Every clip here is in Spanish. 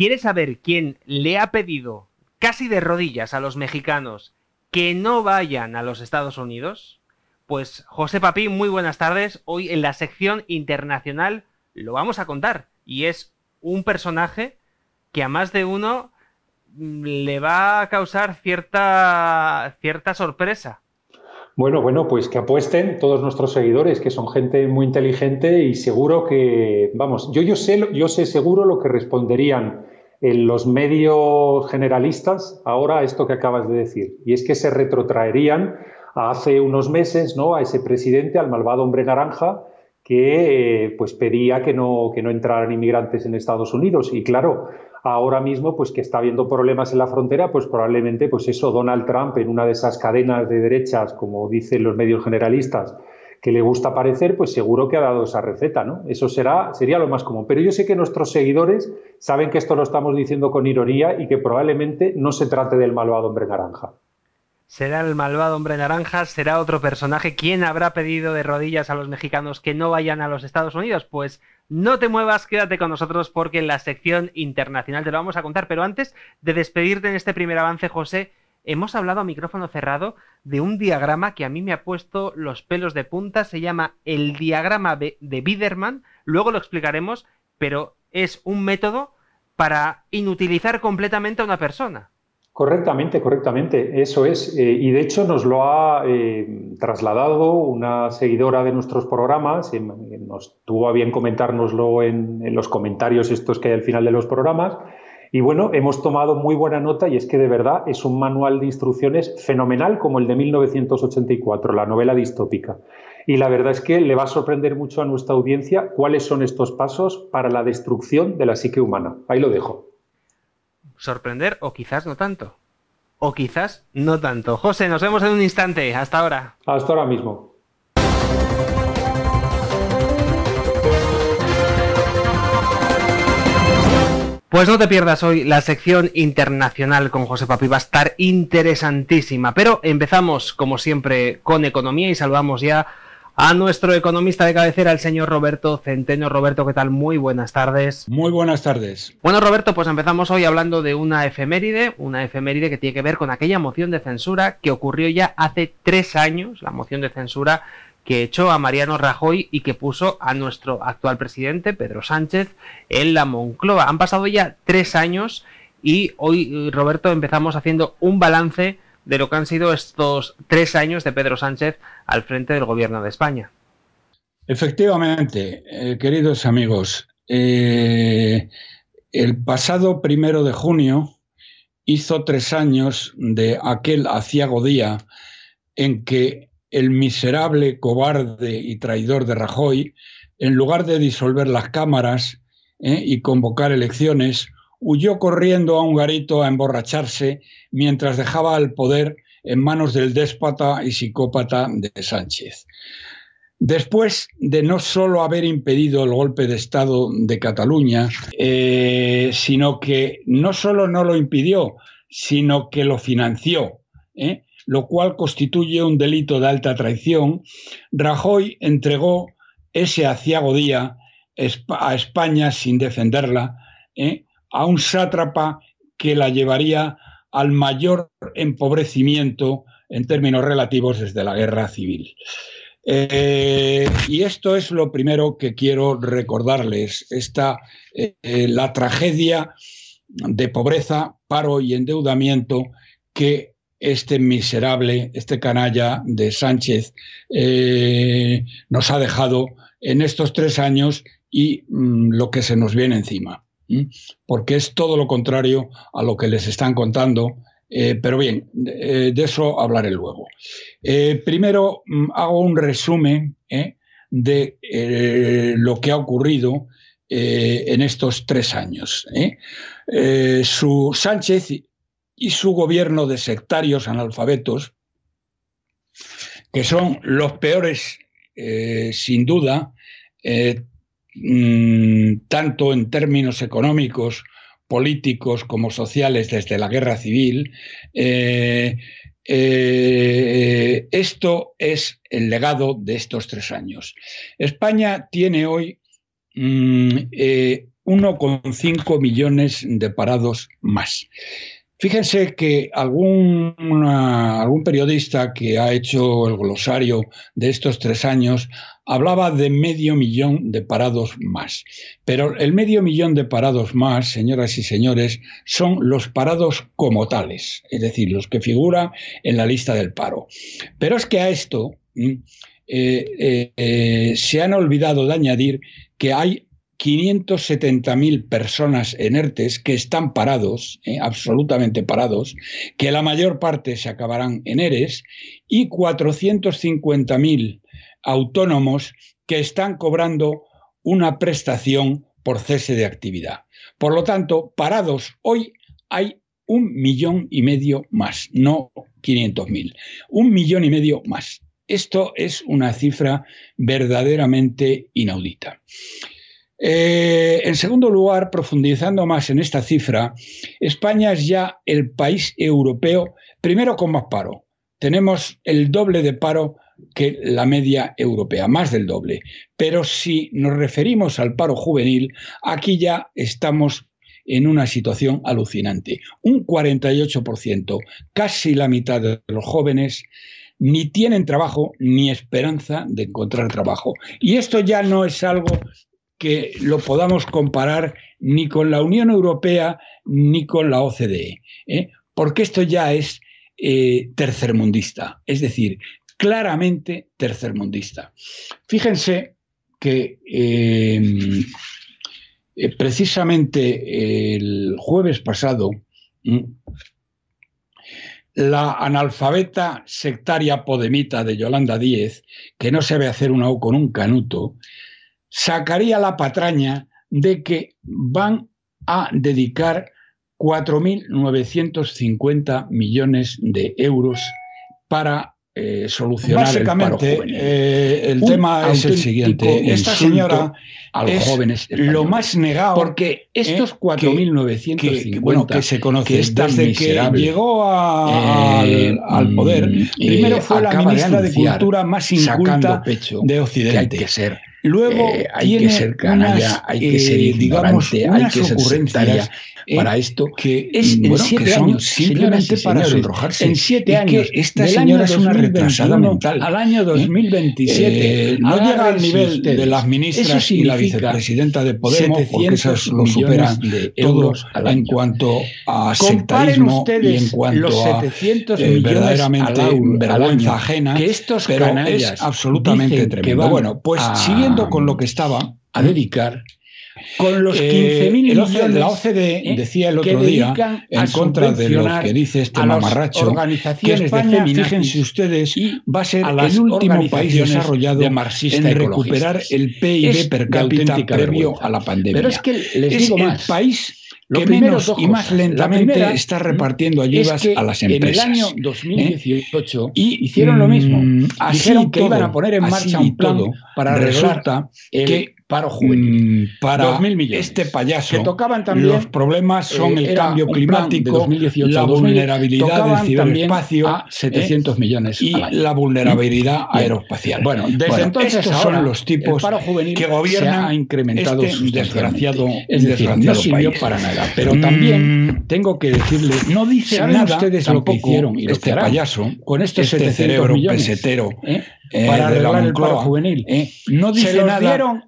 ¿Quieres saber quién le ha pedido casi de rodillas a los mexicanos que no vayan a los Estados Unidos? Pues José Papi, muy buenas tardes. Hoy en la sección internacional lo vamos a contar. Y es un personaje que a más de uno mm, le va a causar cierta, cierta sorpresa. Bueno, bueno, pues que apuesten todos nuestros seguidores, que son gente muy inteligente y seguro que, vamos, yo, yo, sé, yo sé seguro lo que responderían en los medios generalistas ahora esto que acabas de decir. Y es que se retrotraerían a hace unos meses, ¿no? A ese presidente, al malvado hombre naranja, que eh, pues pedía que no, que no entraran inmigrantes en Estados Unidos. Y claro, ahora mismo, pues que está habiendo problemas en la frontera, pues probablemente, pues eso, Donald Trump en una de esas cadenas de derechas, como dicen los medios generalistas, que le gusta aparecer, pues seguro que ha dado esa receta, ¿no? Eso será, sería lo más común. Pero yo sé que nuestros seguidores saben que esto lo estamos diciendo con ironía y que probablemente no se trate del malvado hombre naranja. ¿Será el malvado hombre naranja? ¿Será otro personaje? ¿Quién habrá pedido de rodillas a los mexicanos que no vayan a los Estados Unidos? Pues no te muevas, quédate con nosotros porque en la sección internacional te lo vamos a contar. Pero antes de despedirte en este primer avance, José, hemos hablado a micrófono cerrado de un diagrama que a mí me ha puesto los pelos de punta. Se llama el diagrama de Biederman. Luego lo explicaremos, pero es un método para inutilizar completamente a una persona. Correctamente, correctamente, eso es. Eh, y de hecho nos lo ha eh, trasladado una seguidora de nuestros programas, nos tuvo a bien comentárnoslo en, en, los comentarios estos que hay al final de los programas. Y bueno, hemos tomado muy buena nota y es que de verdad es un manual de instrucciones fenomenal como el de 1984, la novela distópica. Y la verdad es que le va a sorprender mucho a nuestra audiencia cuáles son estos pasos para la destrucción de la psique humana. Ahí lo dejo sorprender o quizás no tanto. O quizás no tanto. José, nos vemos en un instante. Hasta ahora. Hasta ahora mismo. Pues no te pierdas hoy la sección internacional con José Papi, va a estar interesantísima. Pero empezamos, como siempre, con economía y saludamos ya a nuestro economista de cabecera, el señor Roberto Centeno. Roberto, ¿qué tal? Muy buenas tardes. Muy buenas tardes. Bueno, Roberto, pues empezamos hoy hablando de una efeméride, una efeméride que tiene que ver con aquella moción de censura que ocurrió ya hace tres años, la moción de censura que echó a Mariano Rajoy y que puso a nuestro actual presidente, Pedro Sánchez, en la Moncloa. Han pasado ya tres años y hoy, Roberto, empezamos haciendo un balance de lo que han sido estos tres años de Pedro Sánchez al frente del gobierno de España. Efectivamente, eh, queridos amigos, eh, el pasado primero de junio hizo tres años de aquel aciago día en que el miserable, cobarde y traidor de Rajoy, en lugar de disolver las cámaras eh, y convocar elecciones, huyó corriendo a un garito a emborracharse mientras dejaba el poder en manos del déspota y psicópata de Sánchez. Después de no solo haber impedido el golpe de Estado de Cataluña, eh, sino que no solo no lo impidió, sino que lo financió, ¿eh? Lo cual constituye un delito de alta traición, Rajoy entregó ese aciago día a España sin defenderla, ¿eh? a un sátrapa que la llevaría al mayor empobrecimiento en términos relativos desde la guerra civil. Eh, y esto es lo primero que quiero recordarles, esta, eh, la tragedia de pobreza, paro y endeudamiento que este miserable, este canalla de Sánchez eh, nos ha dejado en estos tres años y mm, lo que se nos viene encima porque es todo lo contrario a lo que les están contando. Eh, pero bien, eh, de eso hablaré luego. Primero mm, hago un resumen de lo que ha ocurrido en estos tres años. su Sánchez y su gobierno de sectarios analfabetos, que son los peores, sin duda, mm, tanto en términos económicos, políticos como sociales desde la guerra civil, eh, esto es el legado de estos tres años. España tiene hoy 1,5 mm, eh, millones de parados más. Fíjense que algún, periodista que ha hecho el glosario de estos tres años hablaba de medio millón de parados más. Pero el medio millón de parados más, señoras y señores, son los parados como tales, es decir, los que figuran en la lista del paro. Pero es que a esto mm, eh, eh, eh, se han olvidado de añadir que hay 570.000 personas en ERTES que están parados, eh, absolutamente parados, que la mayor parte se acabarán en ERES, y 450.000 autónomos que están cobrando una prestación por cese de actividad. Por lo tanto, parados hoy hay un millón y medio más, no 500.000, un millón y medio más. Esto es una cifra verdaderamente inaudita. Eh, en segundo lugar, profundizando más en esta cifra, España es ya el país europeo, primero con más paro. Tenemos el doble de paro que la media europea, más del doble. Pero si nos referimos al paro juvenil, aquí ya estamos en una situación alucinante. Un 48%, casi la mitad de los jóvenes, ni tienen trabajo ni esperanza de encontrar trabajo. Y esto ya no es algo que lo podamos comparar ni con la Unión Europea ni con la OCDE, ¿eh? porque esto ya es eh, tercermundista, es decir, claramente tercermundista. Fíjense que em, eh, precisamente el jueves pasado, la analfabeta sectaria podemita de Yolanda Díez, que no sabe hacer una O con un canuto, sacaría la patraña de que van a dedicar 4.950 millones de euros para eh, solucionar Básicamente, el, eh, el tema es el siguiente. Esta señora a los jóvenes lo más negado porque estos 4.950 que, bueno, que se conoce desde que llegó eh, al, poder mm, primero fue la ministra de, Cultura más inculta pecho de Occidente hay que ser Luego hay que ser canalla, hay que ser digamos, hay que ser sectaria para esto que es en siete años simplemente para sonrojarse. En siete años esta señora es una retrasada mental. Al año 2027 eh, no llega al nivel de las ministras y la vicepresidenta de Podemos, porque esas lo superan de euros en cuanto a sectarismo y en cuanto los 700 a eh, verdaderamente vergüenza ajena, que estos pero es absolutamente tremendo. Bueno, pues siguiendo con lo que estaba a dedicar con los 15.000 eh, millones de la OCDE ¿eh? decía el otro día en contra de lo que dice este mamarracho que España, fíjense ustedes, va a ser el último país desarrollado en recuperar el PIB per cápita previo a la pandemia. Pero es que les digo es más. el país lo que menos y más lentamente está repartiendo ayudas a las empresas. En el año 2018 ¿eh? y hicieron lo mismo. Mm, Dijeron que iban a poner en marcha un plan para resulta que paro juvenil. Mm, para millones, este payaso, que tocaban también, los problemas son el cambio climático, 2018, la vulnerabilidad del ciberespacio, a 700 ¿eh? millones y la vulnerabilidad aeroespacial. Bueno, desde entonces estos son los tipos que gobiernan ha incrementado este desgraciado, es decir, no sirvió para nada. Pero mm, también tengo que decirles, no dicen nada ustedes lo que hicieron y este payaso con estos este 700 cerebro millones, pesetero ¿eh? Eh, para de la arreglar el paro juvenil. eh, no dice nada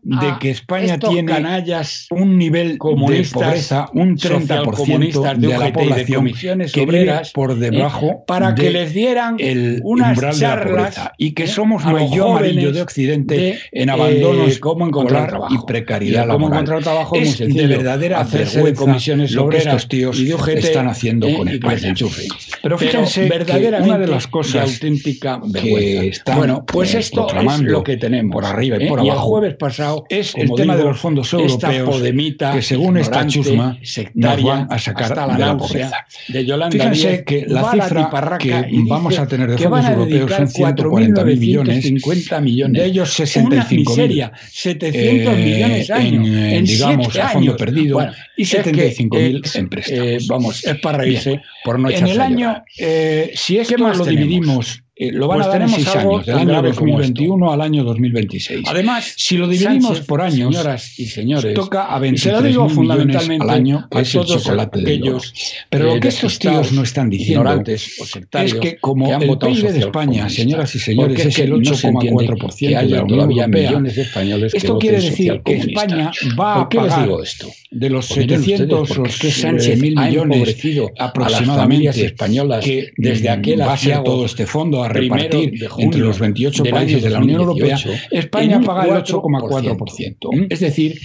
de que España tiene canallas un nivel de pobreza, un 30% socialcomunistas de, de la de población comisiones que vive por debajo eh, para que de les dieran el unas umbral de la charlas pobreza y que eh, somos mayor amarillo de Occidente de, en abandono eh, cómo encontrar escolar trabajo. y precariedad cómo laboral. encontrar trabajo es de verdadera Hacerse de comisiones lo que estos tíos y de UGT, están haciendo eh, con y que les España. enchufen. Pero Pero fíjense que verdaderamente una de las de cosas auténtica que están bueno, pues eh, esto es lo que tenemos por arriba y ¿eh? por Y el abajo jueves pasado es el tema de digo, los fondos esta europeos podemita que según esta chusma sectaria, nos van a sacar hasta la de la pobreza. de Yolanda Fíjense Díez, que la cifra tiparraca que vamos a tener de fondos europeos son 140.000 millones, 4.950 millones. de ellos Una 65.000 miseria, 700 eh, millones años, en, en, eh, digamos, siete a fondo años. perdido Bueno, y es que, 75.000 eh, en préstamos. eh, vamos, es para reírse por no en echarse el a año, eh, si esto más lo dividimos, eh, lo van Pues a dar en seis años, del año grave como 2021 al año 2026. Además, si lo dividimos Sánchez, por años, señoras y señores, toca a y se lo digo 23.000 millones fundamentalmente al año, que a es el todos chocolate del aquellos. Pero lo eh, que estos despistados, tíos no están diciendo ignorantes o sectarios es que como que han el PIB de España, señores y señores, porque es el que no se entiende 8,4% que de haya todavía Europea, millones de españoles que esto voten quiere decir que. España va ¿Por a qué les pagar digo esto? de los Pues miren 700 ustedes, o es que Sánchez mil millones aproximadamente españolas que desde aquel va a ser todo este fondo repartir entre los 28 del países de la Unión Europea, 2018, España paga el 4%. 8,4%. Es decir,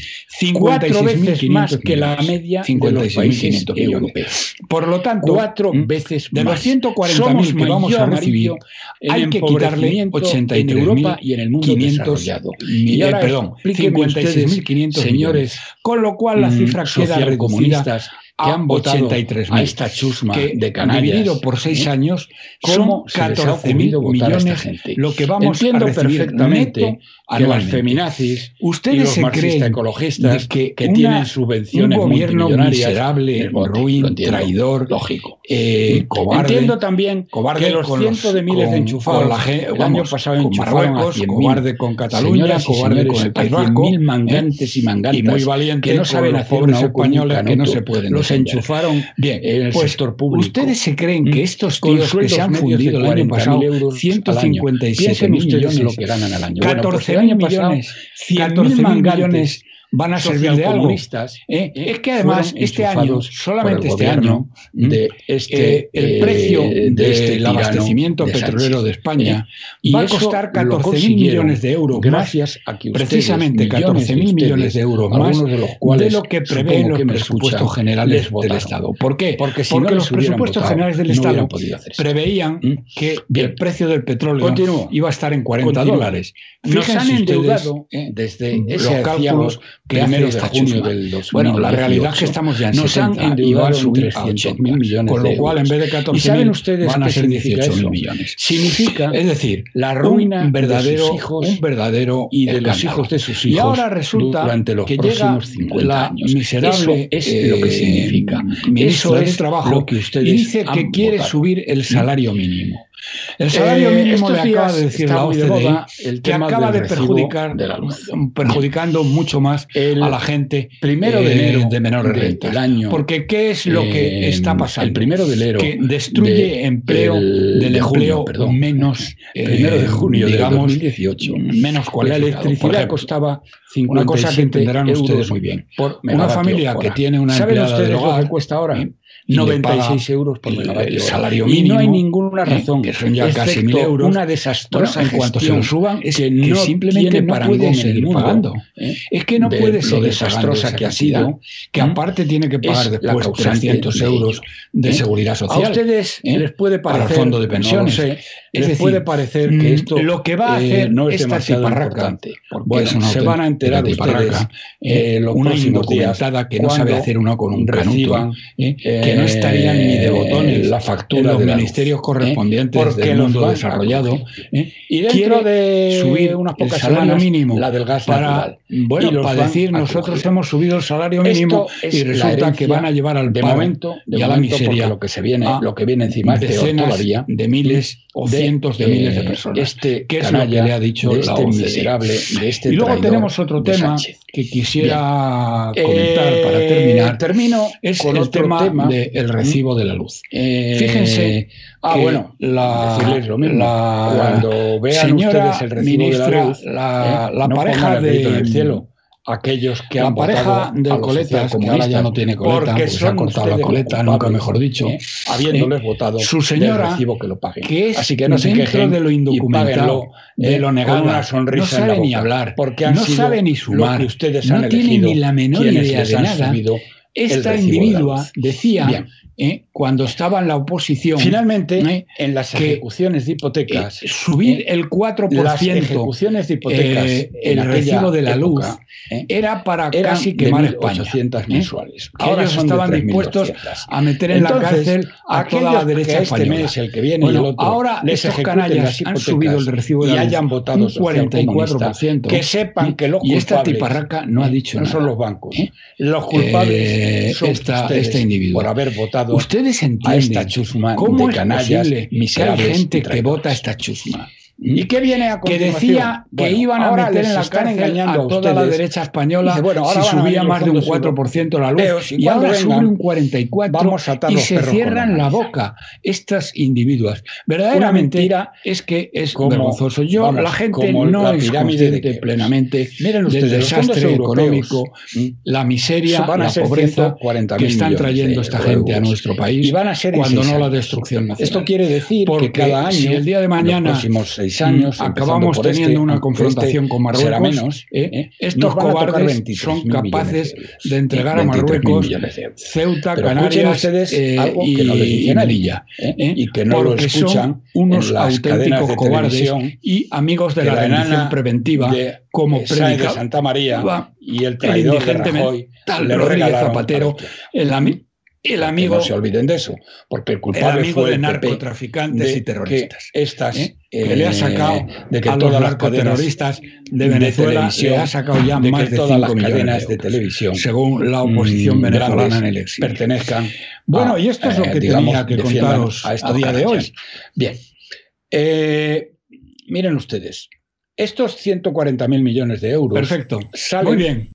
cuatro veces 56.500 más que la media de los países 56.500 millones. europeos. Por lo tanto, Cuatro ¿m? veces de los 140.000 Somos que vamos a recibir, hay que quitarle empobrecimiento en Europa y en el mundo 83.500 desarrollado. mi- Y eh, ahora perdón, explíquenme ustedes, 56.500 señores, millones. Con lo cual la mm, cifra queda reducida que a han votado 83.000, a esta chusma que de canallas, dividido por seis ¿eh? años ¿Cómo son se les ha 14.000 ocurrido votar a esta millones gente? lo que vamos Entiendo a recibir perfectamente neto que las feminazis y Ustedes los se creen marxista-ecologistas de que, que una- tienen subvenciones un gobierno miserable, voten. ruin, entiendo. traidor, lógico. eh, cobarde, Entiendo también cobarde que los cientos de miles con- de enchufados con la el año vamos, pasado con enchufaron a Marruecos, 100.000. cobarde con Cataluña, y cobarde con el a País Vasco, 100.000 ¿eh? mangantes y mangantas y muy valiente que no saben hacer españoles que no se pueden Los enchufaron Bien, en el pues, sector público. Ustedes se creen que ¿Mm? estos Con tíos que se han fundido el año 40.000 pasado euros al año. 157 Piensen ustedes millones, lo que ganan al año. Bueno, pues el 14.000 año pasado, millones, 100.000 14.000 mangantes millones van a servir de algo. ¿eh? eh, Es que además este año, solamente este año, este eh, el precio del de este tirano abastecimiento de petrolero de España Y va a costar lo 14.000 consiguieron millones de euros más, gracias a que ustedes, precisamente millones 14.000 ustedes, millones de euros más de los cuales de lo que prevén los que presupuestos generales les del. Estado. ¿Por qué? Porque si Porque no los presupuestos votado, generales del no Estado preveían ¿Mm? que Bien. el precio del petróleo iba a estar en 40 Continúo. dólares. Nos Fíjense han ustedes, endeudado desde los cálculos que primero hace de esta junio chusma. del 2018. Bueno, la realidad es que estamos ya en Nos 70 han y endeudado subir en a 300.000 80, millones con lo de cual en euros. vez de 14.000 ¿Y saben ustedes van a qué ser significa 18.000 eso? millones. Significa Es decir, la ruina un verdadero, de sus hijos un verdadero y de los hijos de sus Y hijos ahora resulta durante los que llega próximos 50 la años. miserable Eso es lo que eh, significa. ministra Eso de es Trabajo lo que ustedes y dice que quiere votado. subir el salario mínimo. El salario Eh, mínimo le acaba de decir la muy de OCDE moda el que acaba de perjudicar, de la luz. perjudicando mucho más El a la gente primero de eh, enero de menores del rentas. año, Porque ¿qué es lo que eh, está pasando? el primero de enero que destruye de- empleo el- del de junio, empleo perdón. menos eh, primero de junio digamos 2018. menos La cualificado. Por electricidad ejemplo, costaba una cosa que 57 entenderán ustedes muy bien. por Una familia que tiene una ¿Saben empleada ustedes lo hogar, que cuesta ahora? Eh, y le 96 paga euros por el- megavatio el hora. salario Y no hay mínimo, ninguna eh, razón, que son ya casi mil euros. una desastrosa Bueno, en cuanto se lo suban, es que, no simplemente tiene no puede seguir mundo, pagando. ¿eh? Es que no de puede seguir desastrosa que ha sido, que ¿m? aparte tiene que pagar después causante 300 de euros de ¿eh? seguridad social. A ustedes ¿eh? les puede Para el parecer, fondo de no pensiones. sé, les decir, puede parecer mm, que esto lo que va a eh, hacer no es demasiado importante. Bueno, se van a enterar ustedes tiparraca, eh, los una indocumentada que no sabe hacer uno con un reciban, canuto, ¿eh? que no estarían ni de botones la factura los de luz, ministerios ¿eh? correspondientes porque del los mundo desarrollado. ¿eh? Y dentro de subir unas pocas semanas, mínimo la del gas para, natural. bueno, los para decir nosotros hemos subido el salario mínimo y resulta que van a llevar al de momento, y a la miseria lo que se viene, lo que viene encima decenas de miles o de cientos de miles de personas. Este que es lo que le ha dicho de la este OCDE. miserable, de este y luego tenemos otro de tema que quisiera Bien. comentar Eh, para terminar. Termino Es con el otro tema, tema. del recibo de la luz. Eh, Fíjense ah, que bueno, la, lo mismo. la Cuando vean señora ustedes el recibo ministra, de la luz, la, eh, la no pareja de en el cielo. Aquellos que han pareja votado del coletas, que ahora ya no tiene coleta, porque se ha cortado la coleta, nunca mejor dicho, eh, habiéndoles eh, votado su señora, recibo que lo paguen. que es Así que no se quejen de lo indocumentado, páguenlo, de eh, lo con negada, una sonrisa no en la sabe ni hablar, porque han no sido sabe ni sumar, ustedes no tiene ni la menor idea de nada. Esta individua decía, Bien. Eh, cuando estaba en la oposición, Finalmente, eh, en las ejecuciones de hipotecas, subir eh, el 4% las ejecuciones de hipotecas el recibo de la luz época, era para casi quemar España. 1.800 mensuales. Que Ahora ellos estaban 3.200. dispuestos a meter en la cárcel a toda la derecha que este española. mes, el que viene Bueno, y el otro, ahora les ejecuten canallas las han subido el recibo de y la luz hayan votado un 44%. que sepan que los y esta tiparraca no ha dicho no nada. son los bancos, los culpables son esta- ustedes este individuo. por haber votado Ustedes a entienden esta chusma cómo de es canallas posible que hay gente que vota esta chusma. ¿Y qué viene a que continuación? decía que Bueno, iban a meter en la cárcel engañando a a toda la derecha española Dice, bueno, ahora si subía más de un fondos 4% la luz y ahora sube vengan, un 44% vamos a y se cierran la boca estas individuas. Verdaderamente mentira es que es como- vergonzoso. Yo, vamos, la gente no la es de consciente plenamente ustedes, del desastre económico, la miseria, van a la pobreza 140.000 que están trayendo esta gente a nuestro país y van a ser en cuando no la destrucción nacional. Esto quiere decir Porque que cada año, si el día de mañana los próximos seis años, mm, acabamos por teniendo este, una confrontación este con Marruecos, menos, ¿eh? ¿eh? estos cobardes 23.000 son capaces de de entregar a 23.000 Marruecos de. Ceuta, Pero Canarias ustedes eh, algo que no les Melilla, ¿eh? ¿eh? y que no lo escuchan son unos en auténticos de cobardes y amigos de la la preventiva de, como eh, Sáenz de Santa María y el traidor de Rajoy tal le Rodríguez Zapatero, a la. El, el amigo no se olviden de eso, porque el el culpable amigo fue de el narcotraficantes de y terroristas. Que estas, ¿eh? que le ha eh, sacado de que a los todas cadenas narcoterroristas de de Venezuela televisión, le ha sacado ya de más de todas 5 las cadenas de de televisión según la oposición mm, venezolana grandes en el exilio. pertenezcan Bueno, a, y esto es lo eh, que digamos, tenía que contaros a, estos día de hoy. Bien. Eh, miren ustedes, estos 140.000 millones de euros Perfecto. salen Muy bien.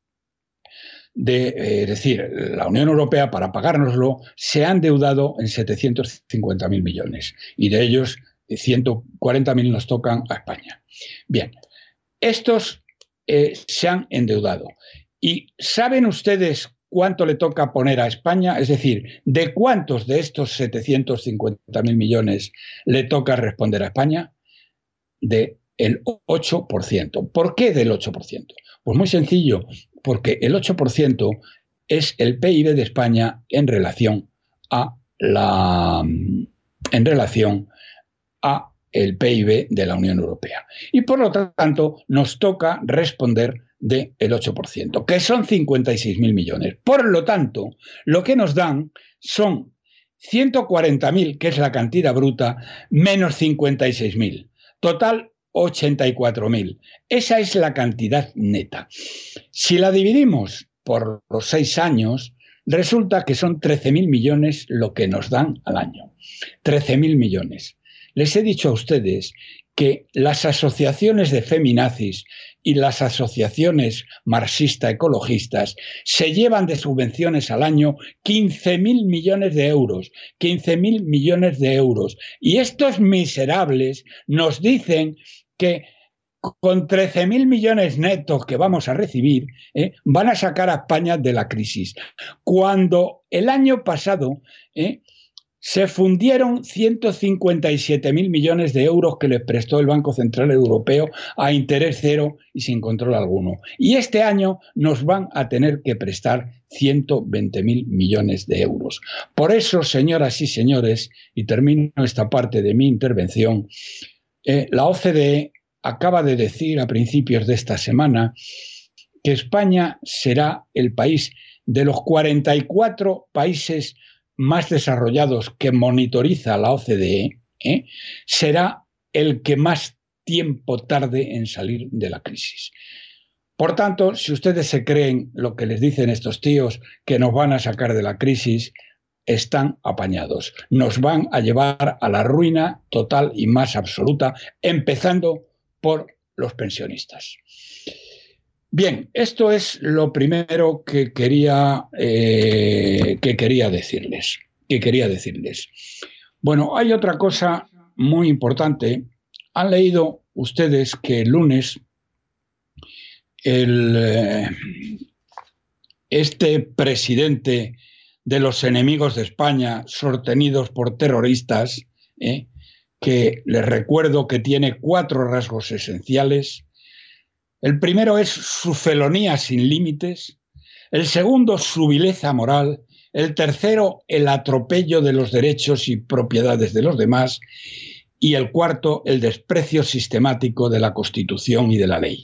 De, eh, decir, la Unión Europea para pagárnoslo se ha endeudado en 750.000 millones y de ellos eh, 140.000 nos tocan a España. Bien, estos eh, se han endeudado. ¿Y saben ustedes cuánto le toca poner a España? Es decir, ¿de cuántos de estos 750.000 millones le toca responder a España? De el 8%. ¿Por qué del 8%? Pues muy sencillo, porque el 8% es el PIB de España en relación a la en relación a el PIB de la Unión Europea. Y por lo tanto, nos toca responder del 8%, que son 56.000 millones. Por lo tanto, lo que nos dan son 140.000, que es la cantidad bruta, menos 56.000. Total, 84.000. Esa es la cantidad neta. Si la dividimos por los seis años, resulta que son 13.000 millones lo que nos dan al año. 13.000 millones. Les he dicho a ustedes que las asociaciones de feminazis y las asociaciones marxista-ecologistas se llevan de subvenciones al año 15.000 millones de euros, 15.000 millones de euros. Y estos miserables nos dicen que con 13.000 millones netos que vamos a recibir, ¿eh? van a sacar a España de la crisis. Cuando el año pasado ¿eh? se fundieron 157.000 millones de euros que les prestó el Banco Central Europeo a interés cero y sin control alguno. Y este año nos van a tener que prestar 120.000 millones de euros. Por eso, señoras y señores, y termino esta parte de mi intervención, eh, la OCDE acaba de decir a principios de esta semana que España será el país de los 44 países más desarrollados que monitoriza la OCDE, ¿eh? será el que más tiempo tarde en salir de la crisis. Por tanto, si ustedes se creen lo que les dicen estos tíos, que nos van a sacar de la crisis, están apañados. Nos van a llevar a la ruina total y más absoluta, empezando por los pensionistas. Bien, esto es lo primero que quería, eh, que quería decirles. Que quería decirles. Bueno, hay otra cosa muy importante. Han leído ustedes que el lunes eh, este presidente de los enemigos de España, sostenidos por terroristas, eh, que les recuerdo que tiene cuatro rasgos esenciales. El primero es su felonía sin límites, el segundo su vileza moral, el tercero el atropello de los derechos y propiedades de los demás. Y el cuarto el desprecio sistemático de la Constitución y de la ley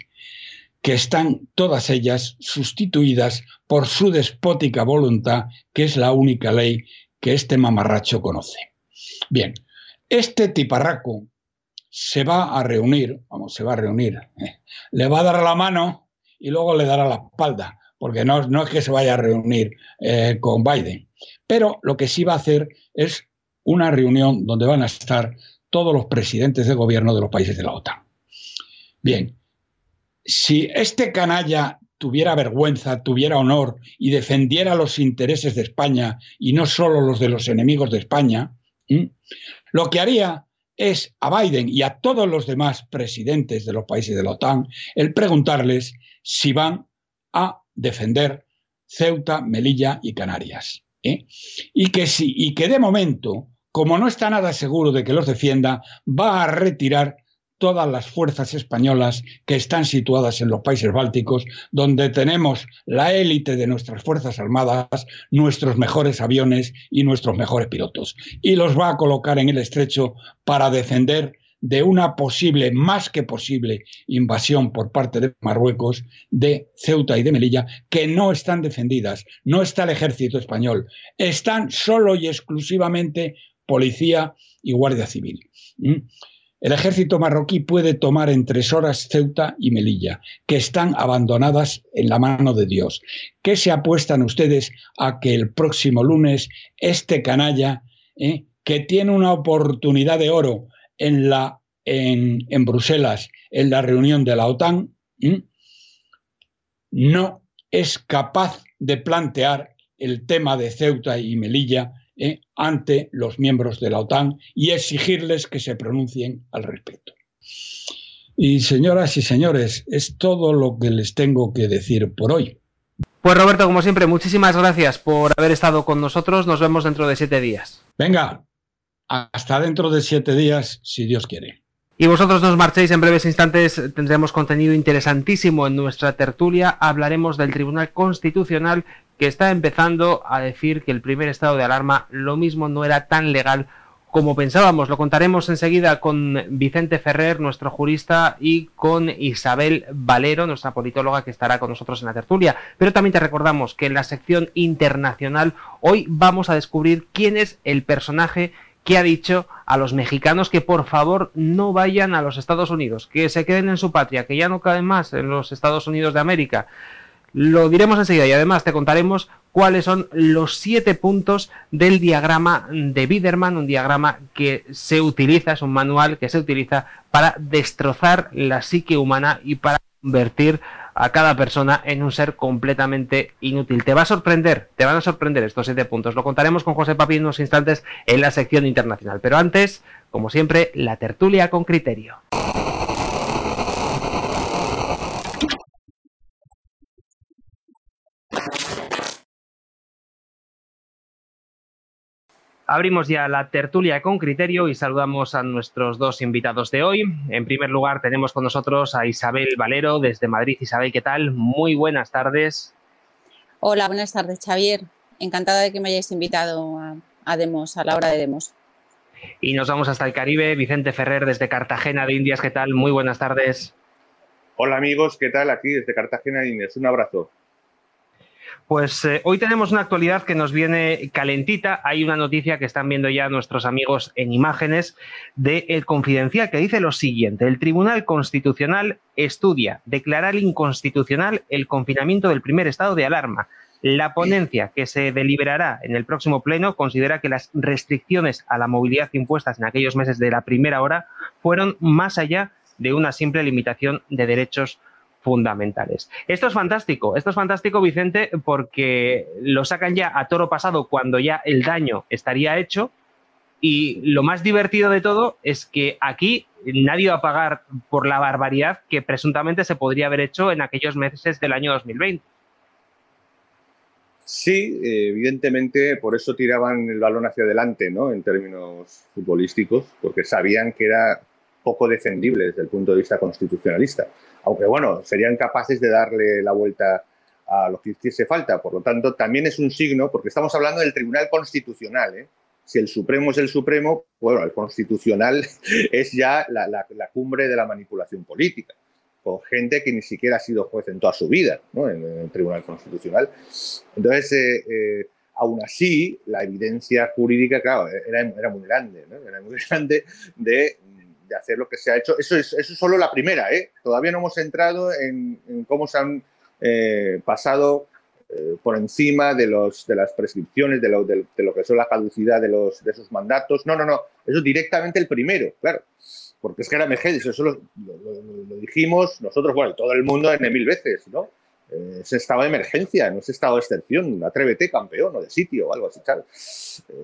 que están todas ellas sustituidas por su despótica voluntad, que es la única ley que este mamarracho conoce. Bien, este tiparraco se va a reunir, vamos, se va a reunir, ¿eh? le va a dar la mano y luego le dará la espalda, porque no, es que se vaya a reunir eh, con Biden, pero lo que sí va a hacer es una reunión donde van a estar todos los presidentes de gobierno de los países de la OTAN. Bien, si este canalla tuviera vergüenza, tuviera honor y defendiera los intereses de España y no solo los de los enemigos de España, lo que haría es a Biden y a todos los demás presidentes de los países de la OTAN el preguntarles si van a defender Ceuta, Melilla y Canarias. ¿eh? Y, que si, y que de momento, como no está nada seguro de que los defienda, va a retirar todas las fuerzas españolas que están situadas en los países bálticos, donde tenemos la élite de nuestras Fuerzas Armadas, nuestros mejores aviones y nuestros mejores pilotos. Y los va a colocar en el estrecho para defender de una posible, más que posible, invasión por parte de Marruecos de Ceuta y de Melilla, que no están defendidas. No está el ejército español. Están solo y exclusivamente policía y guardia civil. ¿Mm? El ejército marroquí puede tomar en tres horas Ceuta y Melilla, que están abandonadas en la mano de Dios. ¿Qué se apuestan ustedes a que el próximo lunes este canalla, eh, que tiene una oportunidad de oro en, la, en, Bruselas, en la reunión de la OTAN, no es capaz de plantear el tema de Ceuta y Melilla ¿eh? ante los miembros de la OTAN y exigirles que se pronuncien al respecto. Y señoras y señores, es todo lo que les tengo que decir por hoy. Pues Roberto, como siempre, muchísimas gracias por haber estado con nosotros. Nos vemos dentro de siete días. Venga, hasta dentro de siete días, si Dios quiere. Y vosotros nos marchéis en breves instantes, tendremos contenido interesantísimo en nuestra tertulia. Hablaremos del Tribunal Constitucional que está empezando a decir que el primer estado de alarma lo mismo no era tan legal como pensábamos. Lo contaremos enseguida con Vicente Ferrer, nuestro jurista, y con Isabel Valero, nuestra politóloga, que estará con nosotros en la tertulia. Pero también te recordamos que en la sección internacional hoy vamos a descubrir quién es el personaje que ha dicho a los mexicanos que por favor no vayan a los Estados Unidos, que se queden en su patria, que ya no caben más en los Estados Unidos de América. Lo diremos enseguida y además te contaremos cuáles son los siete puntos del diagrama de Biderman, un diagrama que se utiliza, es un manual que se utiliza para destrozar la psique humana y para convertir a cada persona en un ser completamente inútil. Te va a sorprender, te van a sorprender estos siete puntos. Lo contaremos con José Papi en unos instantes en la sección internacional. Pero antes, como siempre, la tertulia con criterio. Abrimos ya la tertulia con criterio y saludamos a nuestros dos invitados de hoy. En primer lugar, tenemos con nosotros a Isabel Valero desde Madrid. Isabel, ¿qué tal? Muy buenas tardes. Hola, buenas tardes, Xavier. Encantada de que me hayáis invitado a, Demos, a la hora de Demos. Y nos vamos hasta el Caribe. Vicente Ferrer desde Cartagena de Indias, ¿qué tal? Muy buenas tardes. Hola amigos, ¿qué tal? Aquí desde Cartagena de Indias. Un abrazo. Pues eh, hoy tenemos una actualidad que nos viene calentita. Hay una noticia que están viendo ya nuestros amigos en imágenes de El Confidencial que dice lo siguiente. El Tribunal Constitucional estudia declarar inconstitucional el confinamiento del primer estado de alarma. La ponencia que se deliberará en el próximo pleno considera que las restricciones a la movilidad impuestas en aquellos meses de la primera hora fueron más allá de una simple limitación de derechos fundamentales. Esto es fantástico, esto es fantástico, Vicente, porque lo sacan ya a toro pasado cuando ya el daño estaría hecho. Y lo más divertido de todo es que aquí nadie va a pagar por la barbaridad que presuntamente se podría haber hecho en aquellos meses del año 2020. Sí, evidentemente por eso tiraban el balón hacia adelante, ¿no? En términos futbolísticos, porque sabían que era poco defendible desde el punto de vista constitucionalista. Aunque bueno, serían capaces de darle la vuelta a lo que hiciese falta. Por lo tanto, también es un signo, porque estamos hablando del Tribunal Constitucional. ¿eh? Si el Supremo es el Supremo, bueno, el Constitucional es ya la, la, cumbre de la manipulación política, con gente que ni siquiera ha sido juez en toda su vida ¿no? en, el Tribunal Constitucional. Entonces, eh, eh, aún así, la evidencia jurídica, claro, era, era muy grande, ¿no? era muy grande de de hacer lo que se ha hecho. Eso es, eso solo la primera, ¿eh? Todavía no hemos entrado en, cómo se han eh, pasado eh, por encima de, los, de las prescripciones, de lo, de, lo que son la caducidad de, los, de esos mandatos. No, no, no. Eso es directamente el primero, claro. Porque es que era Mercedes, eso lo, lo, dijimos nosotros, bueno, todo el mundo en mil veces, ¿no? ese estado de emergencia, no es estado de excepción, atrévete campeón o de sitio o algo así, tal.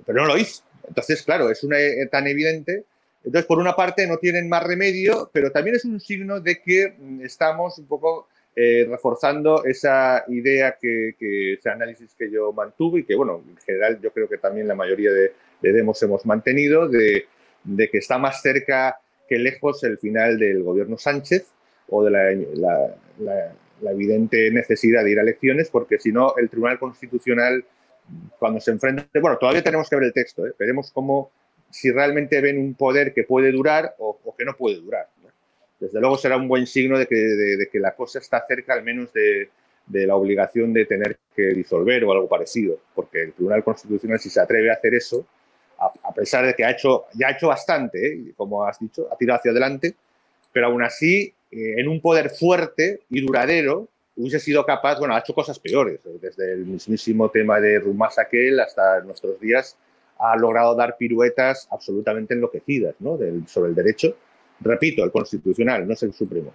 pero no lo hizo. Entonces, claro, es una, tan evidente entonces, por una parte, no tienen más remedio, pero también es un signo de que mm, estamos un poco eh, reforzando esa idea que, ese análisis que yo mantuve y que, bueno, en general yo creo que también la mayoría de, Demos hemos mantenido, de, que está más cerca que lejos el final del gobierno Sánchez o de la, evidente necesidad de ir a elecciones, porque si no, el Tribunal Constitucional, cuando se enfrenta, bueno, todavía tenemos que ver el texto, ¿eh? veremos cómo si realmente ven un poder que puede durar o, que no puede durar. Desde luego será un buen signo de que, la cosa está cerca al menos de, la obligación de tener que disolver o algo parecido, porque el Tribunal Constitucional, si se atreve a hacer eso, a, pesar de que ha hecho, ya ha hecho bastante, ¿eh? como has dicho, ha tirado hacia adelante, pero aún así, eh, en un poder fuerte y duradero, hubiese sido capaz, bueno, ha hecho cosas peores, desde el mismísimo tema de Rumasakel hasta nuestros días, ha logrado dar piruetas absolutamente enloquecidas ¿no? sobre el derecho. Repito, el constitucional, no es el supremo.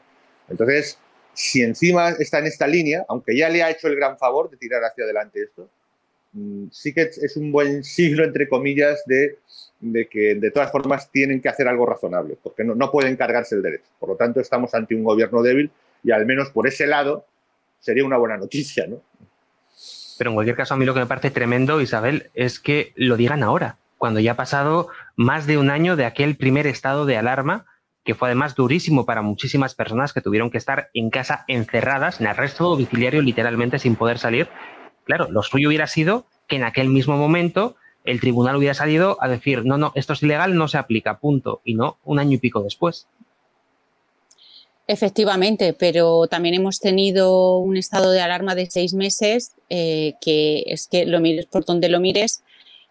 Entonces, si encima está en esta línea, aunque ya le ha hecho el gran favor de tirar hacia adelante esto, mm, sí que es un buen siglo, entre comillas, de, que de todas formas tienen que hacer algo razonable, porque no, no pueden cargarse el derecho. Por lo tanto, estamos ante un gobierno débil y al menos por ese lado sería una buena noticia, ¿no? Pero en cualquier caso, a mí lo que me parece tremendo, Isabel, es que lo digan ahora, cuando ya ha pasado más de un año de aquel primer estado de alarma, que fue además durísimo para muchísimas personas que tuvieron que estar en casa encerradas, en arresto domiciliario literalmente sin poder salir. Claro, lo suyo hubiera sido que en aquel mismo momento el tribunal hubiera salido a decir, no, no, esto es ilegal, no se aplica, punto, y no un año y pico después. Efectivamente, pero también hemos tenido un estado de alarma de seis meses eh, que es que lo mires por donde lo mires,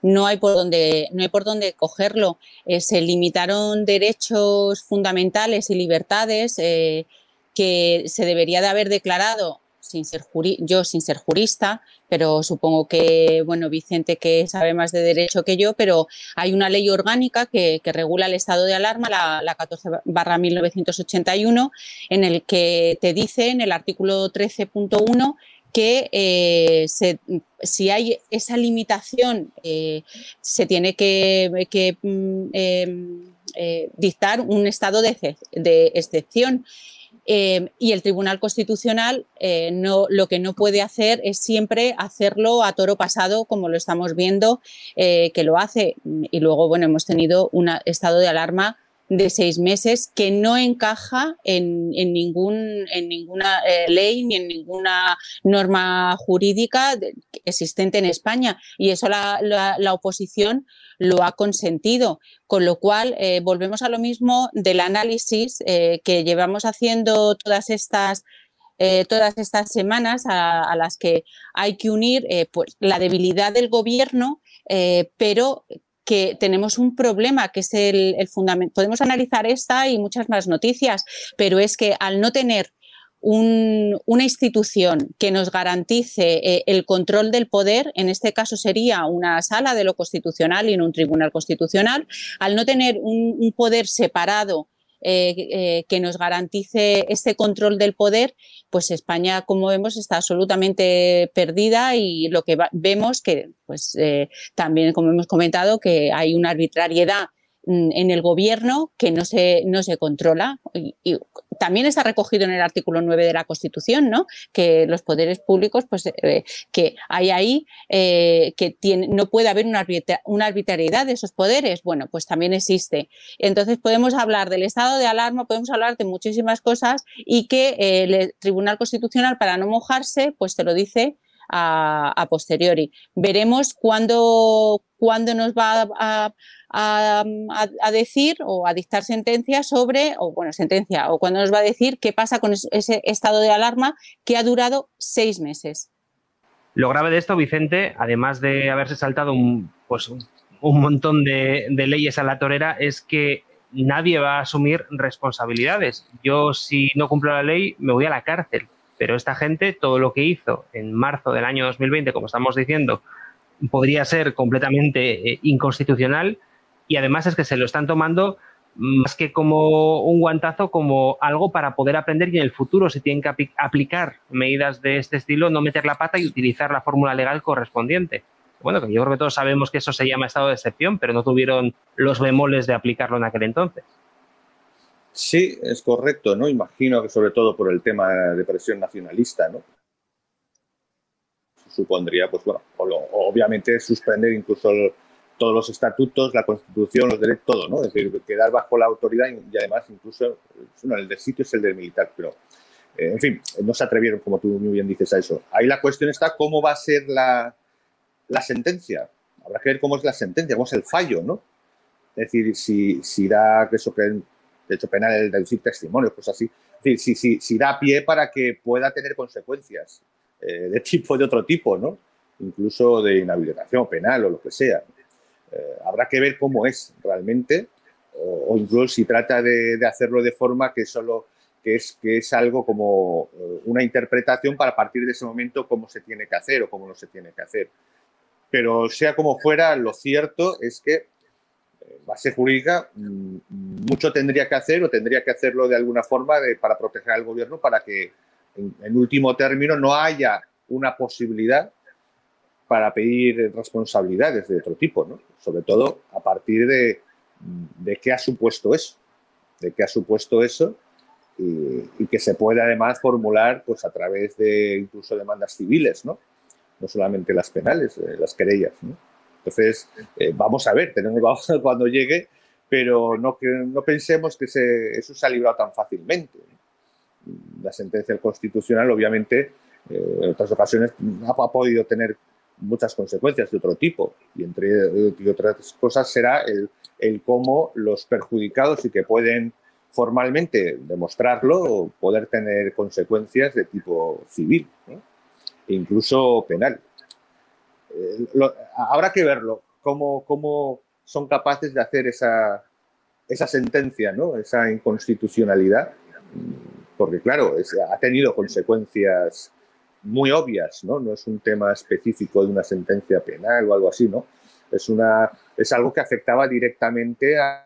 no hay por dónde, no hay por dónde cogerlo. Eh, se limitaron derechos fundamentales y libertades eh, que se debería de haber declarado sin ser yo sin ser jurista, pero supongo que, bueno, Vicente que sabe más de derecho que yo, pero hay una ley orgánica que, regula el estado de alarma, la, la 14 barra 1981, en el que te dice en el artículo 13.1 que eh, si hay esa limitación, eh, se tiene que, mm, em, eh, dictar un estado de, de excepción. Em, y el Tribunal Constitucional eh, no, lo que no puede hacer es siempre hacerlo a toro pasado, como lo estamos viendo eh, que lo hace. Y luego, bueno, hemos tenido un estado de alarma de seis meses que no encaja en, ningún, en ninguna eh, ley ni en ninguna norma jurídica existente en España. Y eso la, la, oposición lo ha consentido. Con lo cual, eh, volvemos a lo mismo del análisis eh, que llevamos haciendo todas estas todas estas semanas a, las que hay que unir pues, la debilidad del gobierno, pero que tenemos un problema que es el, fundamento. Podemos analizar esta y muchas más noticias, pero es que al no tener una institución que nos garantice eh, el control del poder, en este caso sería una sala de lo constitucional y no un tribunal constitucional, al no tener un, poder separado eh, eh, que nos garantice este control del poder, pues España, como vemos, está absolutamente perdida y lo que vemos que, pues también, como hemos comentado, que hay una arbitrariedad en el gobierno que no se, no se controla. Y, también está recogido en el artículo 9 de la Constitución, ¿no? Que los poderes públicos, pues eh, que hay ahí eh, que tiene, no puede haber una, arbitrariedad de esos poderes. Bueno, pues también existe. Entonces podemos hablar del estado de alarma, podemos hablar de muchísimas cosas y que eh, el Tribunal Constitucional, para no mojarse, pues te lo dice a, posteriori. Veremos cuándo, cuándo nos va a, a, decir o a dictar sentencia sobre, o bueno, sentencia, o cuándo nos va a decir qué pasa con ese estado de alarma que ha durado seis meses. Lo grave de esto, Vicente, además de haberse saltado un, pues, un montón de, de leyes a la torera, es que nadie va a asumir responsabilidades. Yo, si no cumplo la ley, me voy a la cárcel. Pero esta gente, todo lo que hizo en marzo del año 2020, como estamos diciendo, podría ser completamente eh, inconstitucional y además es que se lo están tomando más que como un guantazo, como algo para poder aprender y en el futuro, si tienen que aplicar medidas de este estilo, no meter la pata y utilizar la fórmula legal correspondiente. Bueno, que yo creo que todos sabemos que eso se llama estado de excepción, pero no tuvieron los bemoles de aplicarlo en aquel entonces. Sí, es correcto, ¿no? Imagino que sobre todo por el tema de presión nacionalista, ¿no? Supondría, pues bueno, obviamente suspender incluso todos los estatutos, la constitución, los derechos, todo, ¿no? Es decir, quedar bajo la autoridad y, además incluso, bueno, el del sitio es el del militar, pero, eh, en fin, no se atrevieron, como tú muy bien dices, a eso. Ahí la cuestión está cómo va a ser la, la sentencia. Habrá que ver cómo es la sentencia, cómo es el fallo, ¿no? Es decir, si, si da eso que derecho penal, el deducir testimonios, cosas así. Es decir, si, si, da pie para que pueda tener consecuencias eh, de tipo de otro tipo, ¿no? Incluso de inhabilitación penal o lo que sea. Eh, habrá que ver cómo es realmente, o, incluso si trata de, hacerlo de forma que solo que es, que es algo como eh, una interpretación para partir de ese momento cómo se tiene que hacer o cómo no se tiene que hacer. Pero sea como fuera, lo cierto es que base jurídica, mm, mucho tendría que hacer o tendría que hacerlo de alguna forma para proteger al gobierno para que en, último término no haya una posibilidad para pedir responsabilidades de otro tipo, ¿no? sobre todo a partir de, de qué ha supuesto eso, de qué ha supusto eso y, que se puede además formular pues, a través de incluso demandas civiles, no, no solamente las penales, eh, las querellas. Entonces, eh, vamos a ver, tenemos cuando llegue, pero no, no pensemos que eso se ha librado tan fácilmente. La sentencia del Constitucional, obviamente, eh, en otras ocasiones ha, podido tener muchas consecuencias de otro tipo, y entre otras cosas será el, el cómo los perjudicados y que pueden formalmente demostrarlo poder tener consecuencias de tipo civil, e incluso penal. Eh, habrá que verlo, cómo, cómo, son capaces de hacer esa, esa sentencia, ¿no? esa inconstitucionalidad, porque claro, ha tenido consecuencias muy obvias, ¿no? no es un tema específico de una sentencia penal o algo así, ¿no? es, una, es algo que afectaba directamente a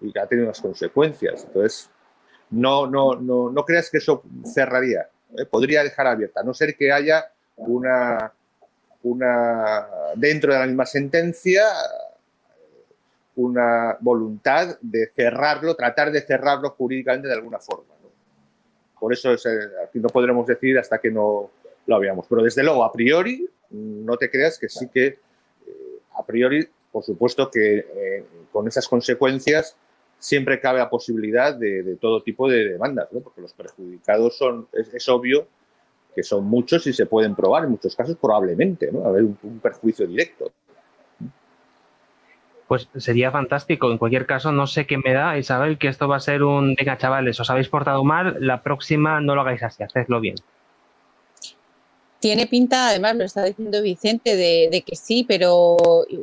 y ha tenido unas consecuencias. Entonces, no, no, no, no creas que eso cerraría. Eh, podría dejar abierta, a no ser que haya una, una, dentro de la misma sentencia, una voluntad de cerrarlo, tratar de cerrarlo jurídicamente de alguna forma. Por eso es, eh, no podremos decir hasta que no lo veamos. Pero desde luego, a priori, no te creas que sí que, eh, a priori, por supuesto que con esas consecuencias siempre cabe la posibilidad de, todo tipo de demandas, ¿no? porque los perjudicados son, es, obvio que son muchos y se pueden probar, en muchos casos probablemente, ¿no? haber un, perjuicio directo. Pues sería fantástico. En cualquier caso, no sé qué me da, Isabel, que esto va a ser un, venga, chavales, os habéis portado mal, la próxima no lo hagáis así, hacedlo bien. Tiene pinta, además lo está diciendo Vicente, de, de que sí, pero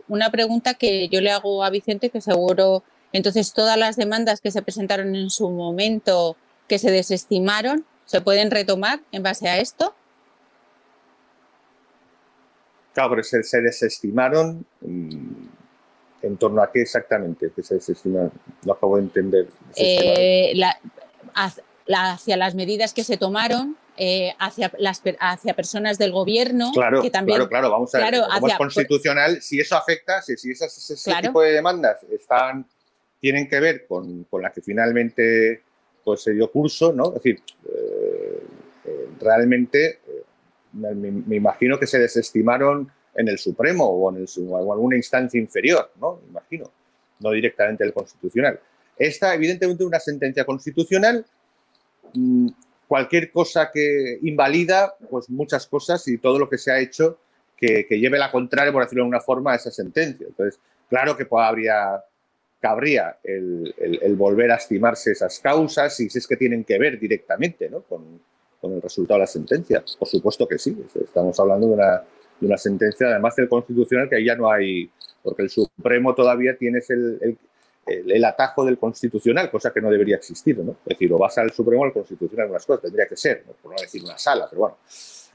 una pregunta que yo le hago a Vicente que seguro Entonces, todas las demandas que se presentaron en su momento, que se desestimaron, ¿se pueden retomar en base a esto? Claro, pero se, desestimaron mm, en torno a qué exactamente, que se desestimaron. No acabo de entender. Eh, hacia las medidas que se tomaron eh, hacia, las, hacia personas del gobierno. Claro, que también, claro, claro, vamos a ver. como es constitucional, si eso afecta, si, si esas, ese tipo de demandas están, tienen que ver con, con la que finalmente pues, se dio curso, ¿no? Es decir, eh, realmente me, imagino que se desestimaron en el Supremo o en, alguna instancia inferior, ¿no? Imagino, no directamente el Constitucional. Esta, evidentemente, una sentencia constitucional, mm, cualquier cosa que invalida, pues muchas cosas y todo lo que se ha hecho que, lleve la contraria, por decirlo de alguna forma, a esa sentencia. Entonces, claro que habría, cabría el, volver a estimarse esas causas y si es que tienen que ver directamente ¿no? con, con el resultado de la sentencia. Por supuesto que sí, estamos hablando de una, de una sentencia, además del Constitucional, que ahí ya no hay, porque el Supremo todavía tiene el, el, el, atajo del Constitucional, cosa que no debería existir, ¿no? Es decir, o vas al Supremo o al Constitucional, unas cosas, tendría que ser, por no decir una sala, pero bueno.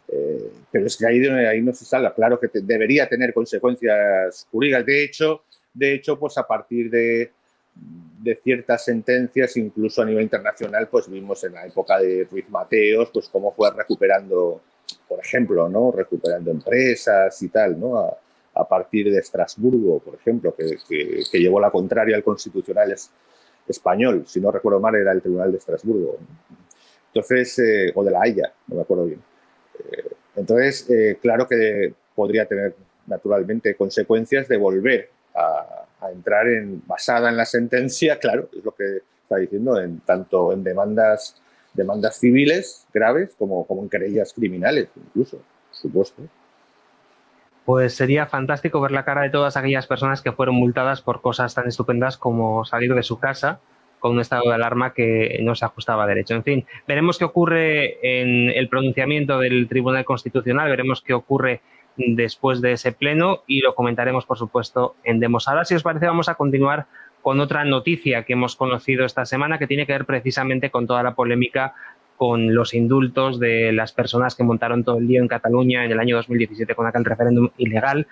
Eh, pero es que ahí, ahí no se salga, claro que debería tener consecuencias jurídicas. De hecho, de hecho, pues a partir de, de ciertas sentencias, incluso a nivel internacional, pues vimos en la época de Ruiz Mateos, pues cómo fue recuperando, por ejemplo, ¿no? Recuperando empresas y tal, ¿no? A, partir de Estrasburgo, por ejemplo, que, que, llevó la contraria al constitucional español, si no recuerdo mal, era el Tribunal de Estrasburgo. Entonces, eh, o de la Haya, no me acuerdo bien. Eh, entonces, eh, claro que podría tener naturalmente consecuencias de volver a, a entrar en, basada en la sentencia, claro, es lo que está diciendo, en, tanto en demandas, demandas civiles graves como, como en querellas criminales, incluso, por supuesto. Pues sería fantástico ver la cara de todas aquellas personas que fueron multadas por cosas tan estupendas como salir de su casa con un estado de alarma que no se ajustaba a derecho. En fin, veremos qué ocurre en el pronunciamiento del Tribunal Constitucional, veremos qué ocurre después de ese pleno y lo comentaremos, por supuesto, en Demos. Ahora, si os parece, vamos a continuar con otra noticia que hemos conocido esta semana que tiene que ver precisamente con toda la polémica con los indultos de las personas que montaron todo el día en Cataluña en el año 2017 con aquel referéndum ilegal.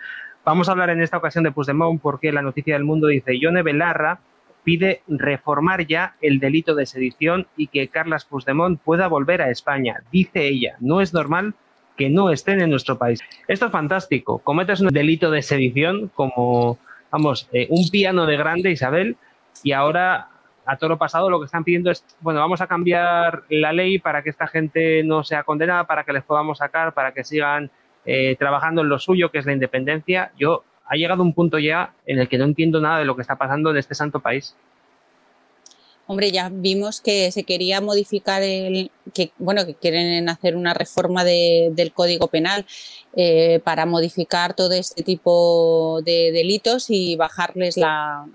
Vamos a hablar en esta ocasión de Puigdemont porque la noticia del mundo dice Yone Belarra pide reformar ya el delito de sedición y que Carlas Puigdemont pueda volver a España. Dice ella, no es normal que no estén en nuestro país. Esto es fantástico. Cometes un delito de sedición como, vamos, eh, un piano de grande, Isabel, y ahora a todo lo pasado lo que están pidiendo es, bueno, vamos a cambiar la ley para que esta gente no sea condenada, para que les podamos sacar, para que sigan eh, trabajando en lo suyo, que es la independencia. Yo ha llegado un punto ya en el que no entiendo nada de lo que está pasando en este santo país. Hombre, ya vimos que se quería modificar el, que bueno, que quieren hacer una reforma del Código Penal eh, para modificar todo este tipo de delitos y bajarles la,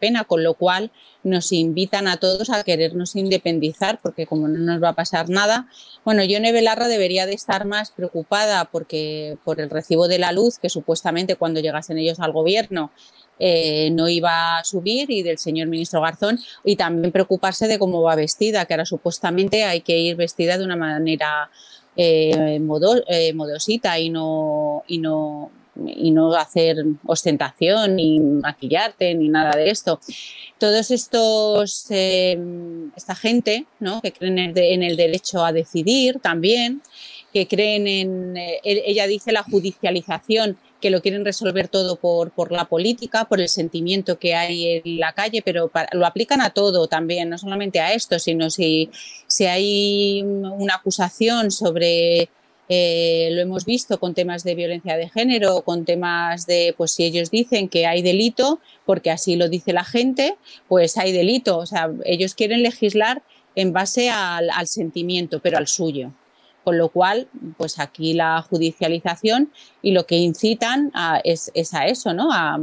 pena, con lo cual nos invitan a todos a querernos independizar, porque como no nos va a pasar nada, bueno, Yone Belarra debería de estar más preocupada porque por el recibo de la luz, que supuestamente cuando llegasen ellos al gobierno eh, no iba a subir y del señor ministro Garzón y también preocuparse de cómo va vestida, que ahora supuestamente hay que ir vestida de una manera eh, eh, modosita y no, y no y no hacer ostentación ni maquillarte ni nada de esto. Todos estos, esta gente ¿no? que creen en el, derecho a decidir también, que creen en, ella dice la judicialización que lo quieren resolver todo por, por la política, por el sentimiento que hay en la calle, pero lo aplican a todo también, no solamente a esto, sino si, si hay una acusación sobre eh, lo hemos visto con temas de violencia de género, con temas de, pues si ellos dicen que hay delito, porque así lo dice la gente, pues hay delito. O sea, ellos quieren legislar en base al sentimiento, pero al suyo. Con lo cual, pues aquí la judicialización y lo que incitan es, a eso, ¿no? A,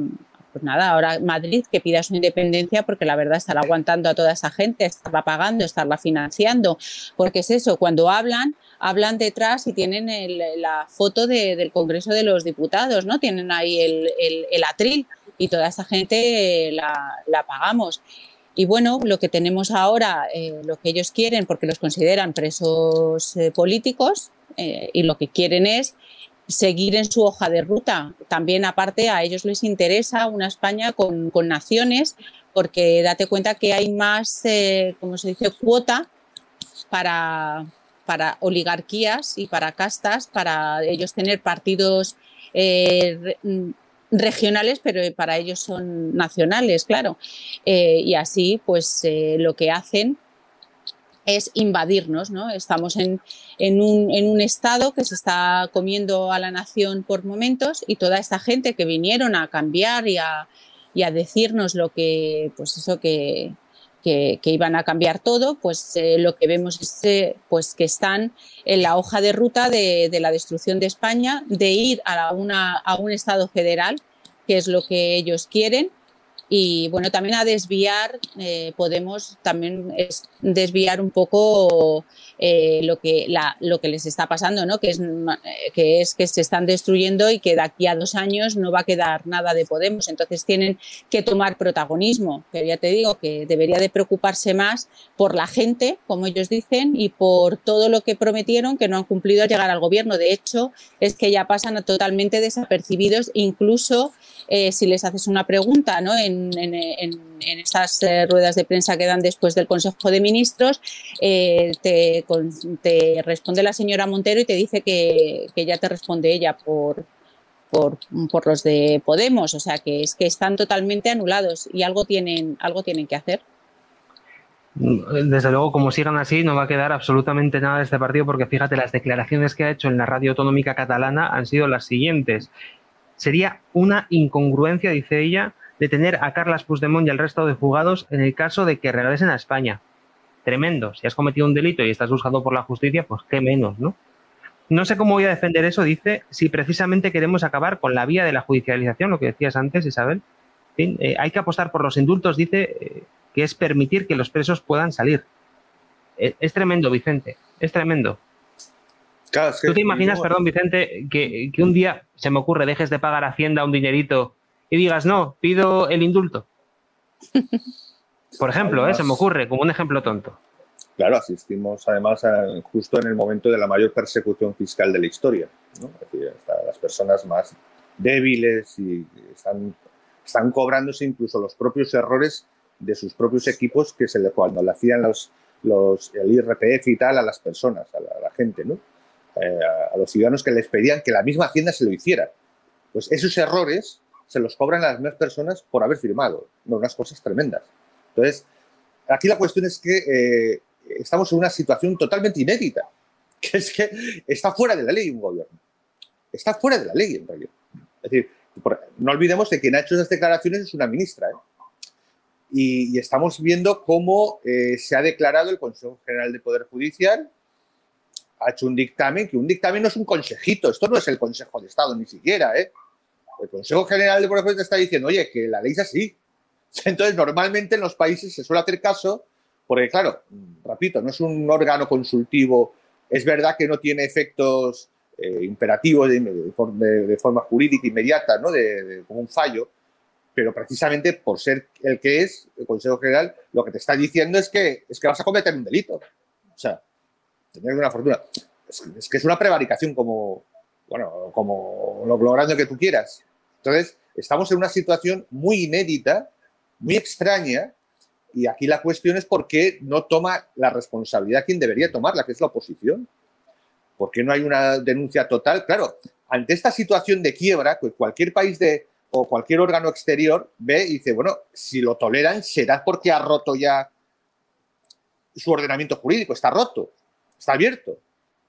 pues nada, ahora Madrid que pida su independencia porque la verdad estará aguantando a toda esa gente, estarla pagando, estarla financiando, porque es eso, cuando hablan, hablan detrás y tienen la foto del Congreso de los Diputados, ¿no? Tienen ahí el, atril y toda esta gente la, pagamos. Y bueno, lo que tenemos ahora, eh, lo que ellos quieren, porque los consideran presos eh, políticos, y lo que quieren es seguir en su hoja de ruta. También aparte a ellos les interesa una España con, con naciones, porque date cuenta que hay más, como se dice, cuota para, para oligarquías y para castas, para ellos tener partidos eh, regionales, pero para ellos son nacionales, claro. Eh, y así, pues eh, lo que hacen es invadirnos, ¿no? Estamos en, un, en, un, estado que se está comiendo a la nación por momentos y toda esta gente que vinieron a cambiar y a, y a decirnos lo que, pues eso que, que, iban a cambiar todo, pues eh, lo que vemos es eh, pues que están en la hoja de ruta de, la destrucción de España, de ir a, una, a un Estado federal, que es lo que ellos quieren, y bueno, también a desviar, eh, podemos también desviar un poco eh, lo, que, lo que les está pasando, ¿no? que, es, que es que se están destruyendo y que de aquí a dos años no va a quedar nada de Podemos. Entonces tienen que tomar protagonismo, que ya te digo que debería de preocuparse más por la gente, como ellos dicen, y por todo lo que prometieron que no han cumplido al llegar al gobierno. De hecho, es que ya pasan totalmente desapercibidos, incluso eh, si les haces una pregunta ¿no? Estas eh, ruedas de prensa que dan después del Consejo de Ministros, eh, te, responde la señora Montero y te dice que, ya te responde ella por, por, por, los de Podemos. O sea, que es que están totalmente anulados y algo tienen, algo tienen que hacer. Desde luego, como sigan así, no va a quedar absolutamente nada de este partido, porque fíjate, las declaraciones que ha hecho en la radio autonómica catalana han sido las siguientes sería una incongruencia, dice ella, de tener a Carlas Puigdemont y al resto de juzgados en el caso de que regresen a España. Tremendo. Si has cometido un delito y estás buscado por la justicia, pues qué menos, ¿no? No sé cómo voy a defender eso, dice, si precisamente queremos acabar con la vía de la judicialización, lo que decías antes, Isabel. Eh, hay que apostar por los indultos, dice, eh, que es permitir que los presos puedan salir. Eh, es tremendo, Vicente, es tremendo. ¿Tú te imaginas, perdón, Vicente, que, un día se me ocurre, dejes de pagar Hacienda un dinerito y digas, no, pido el indulto? Por ejemplo, ¿eh? se me ocurre, como un ejemplo tonto. Claro, asistimos además justo en el momento de la mayor persecución fiscal de la historia. ¿no? Es decir, las personas más débiles y están, están cobrándose incluso los propios errores de sus propios equipos que se le, cuando le hacían los, los, el IRPF y tal a las personas, a la, a la gente, ¿no? Eh, a los ciudadanos que les pedían que la misma Hacienda se lo hiciera. Pues esos errores se los cobran a las mismas personas por haber firmado. No, unas cosas tremendas. Entonces, aquí la cuestión es que eh, estamos en una situación totalmente inédita, que es que está fuera de la ley un gobierno. Está fuera de la ley, en realidad. Es decir, no olvidemos que quien ha hecho esas declaraciones es una ministra. ¿eh? Y, estamos viendo cómo se ha declarado el Consejo General de Poder Judicial ha hecho un dictamen, que un dictamen no es un consejito, esto no es el Consejo de Estado ni siquiera, ¿eh? El Consejo General de Poder está diciendo, oye, que la ley es así. Entonces, normalmente en los países se suele hacer caso, porque claro, repito, no es un órgano consultivo, es verdad que no tiene efectos eh, imperativos de, forma jurídica inmediata, ¿no? De, como un fallo, pero precisamente por ser el que es, el Consejo General, lo que te está diciendo es que, es que vas a cometer un delito. O sea, tener una fortuna. Es, que es una prevaricación como, bueno, como lo, grande que tú quieras. Entonces, estamos en una situación muy inédita, muy extraña, y aquí la cuestión es por qué no toma la responsabilidad quien debería tomarla, que es la oposición. ¿Por qué no hay una denuncia total? Claro, ante esta situación de quiebra, pues cualquier país de, o cualquier órgano exterior ve y dice, bueno, si lo toleran será porque ha roto ya su ordenamiento jurídico, está roto está abierto.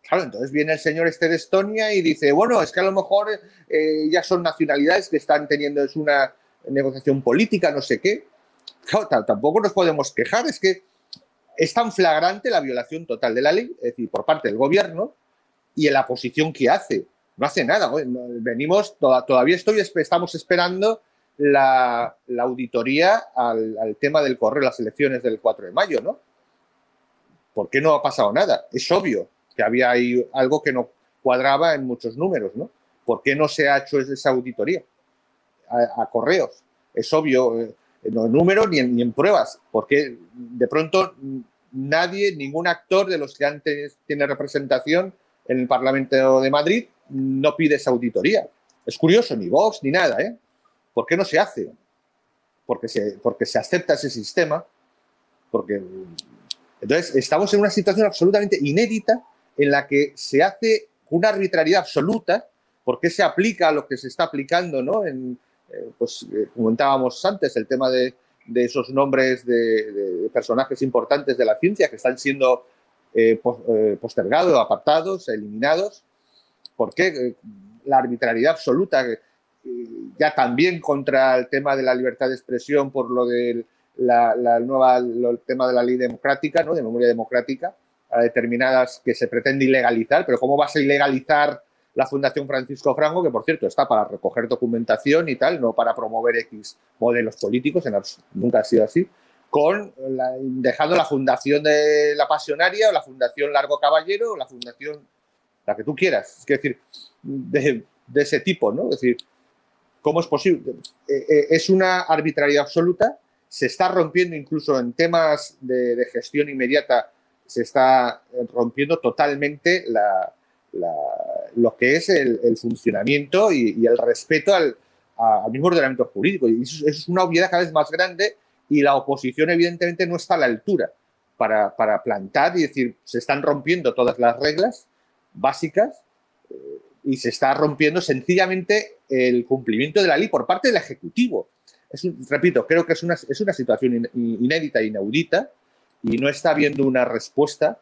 Claro, entonces viene el señor este de Estonia y dice, bueno, es que a lo mejor eh, ya son nacionalidades que están teniendo es una negociación política, no sé qué. Tampoco nos podemos quejar, es que es tan flagrante la violación total de la ley, es decir, por parte del gobierno y en la posición que hace. No hace nada. Venimos, todavía estoy, estamos esperando la, auditoría al, al, tema del correo las elecciones del 4 de mayo, ¿no? ¿Por qué no ha pasado nada? Es obvio que había ahí algo que no cuadraba en muchos números, ¿no? ¿Por qué no se ha hecho esa auditoría a, correos? es obvio, eh, no en números ni en, ni en pruebas, porque de pronto nadie, ningún actor de los que antes tiene representación en el Parlamento de Madrid no pide esa auditoría. Es curioso, ni Vox ni nada, ¿eh? ¿Por qué no se hace? Porque se, porque se acepta ese sistema, porque... Entonces, estamos en una situación absolutamente inédita en la que se hace una arbitrariedad absoluta, porque se aplica a lo que se está aplicando, ¿no? En, eh, pues eh, comentábamos antes el tema de, de esos nombres de, personajes importantes de la ciencia que están siendo eh, postergados, apartados, eliminados. ¿Por qué? La arbitrariedad absoluta, ya también contra el tema de la libertad de expresión por lo del la, nueva, el tema de la ley democrática, ¿no? de memoria democrática, a determinadas que se pretende ilegalizar, pero ¿cómo vas a ilegalizar la Fundación Francisco Franco, que por cierto está para recoger documentación y tal, no para promover X modelos políticos, nunca ha sido así, con dejando la Fundación de la Pasionaria o la Fundación Largo Caballero o la Fundación, la que tú quieras, es decir, de, ese tipo, ¿no? Es decir, ¿cómo es posible? Eh, eh, es una arbitrariedad absoluta, se está rompiendo incluso en temas de, de gestión inmediata, se está rompiendo totalmente lo que es el, funcionamiento y, el respeto al, mismo ordenamiento jurídico. Y eso, es una obviedad cada vez más grande y la oposición evidentemente no está a la altura para, plantar y decir, se están rompiendo todas las reglas básicas eh, y se está rompiendo sencillamente el cumplimiento de la ley por parte del Ejecutivo. Repito, creo que es una, es una situación inédita e inaudita y no está habiendo una respuesta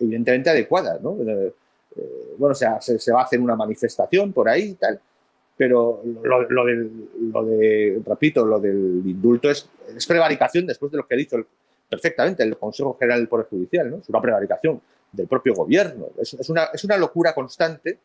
evidentemente adecuada. Eh, eh, bueno, o sea, se, va a hacer una manifestación por ahí y tal, pero lo, del, lo de, repito, lo del indulto es, es, prevaricación después de lo que ha dicho perfectamente el Consejo General del Poder Judicial. Es una prevaricación del propio gobierno. Es, es, una, es una, locura constante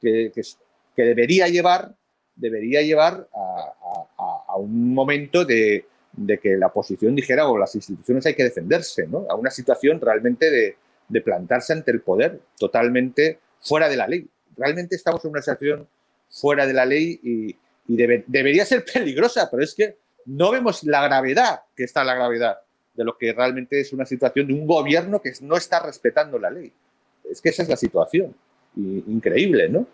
que, que, debería llevar, debería llevar a, a, un momento de, de, que la oposición dijera o las instituciones hay que defenderse, ¿no? A una situación realmente de, de plantarse ante el poder totalmente fuera de la ley. Realmente estamos en una situación fuera de la ley y, debería ser peligrosa, pero es que no vemos la gravedad que está la gravedad de lo que realmente es una situación de un gobierno que no está respetando la ley. Es que esa es la situación. increíble, ¿no?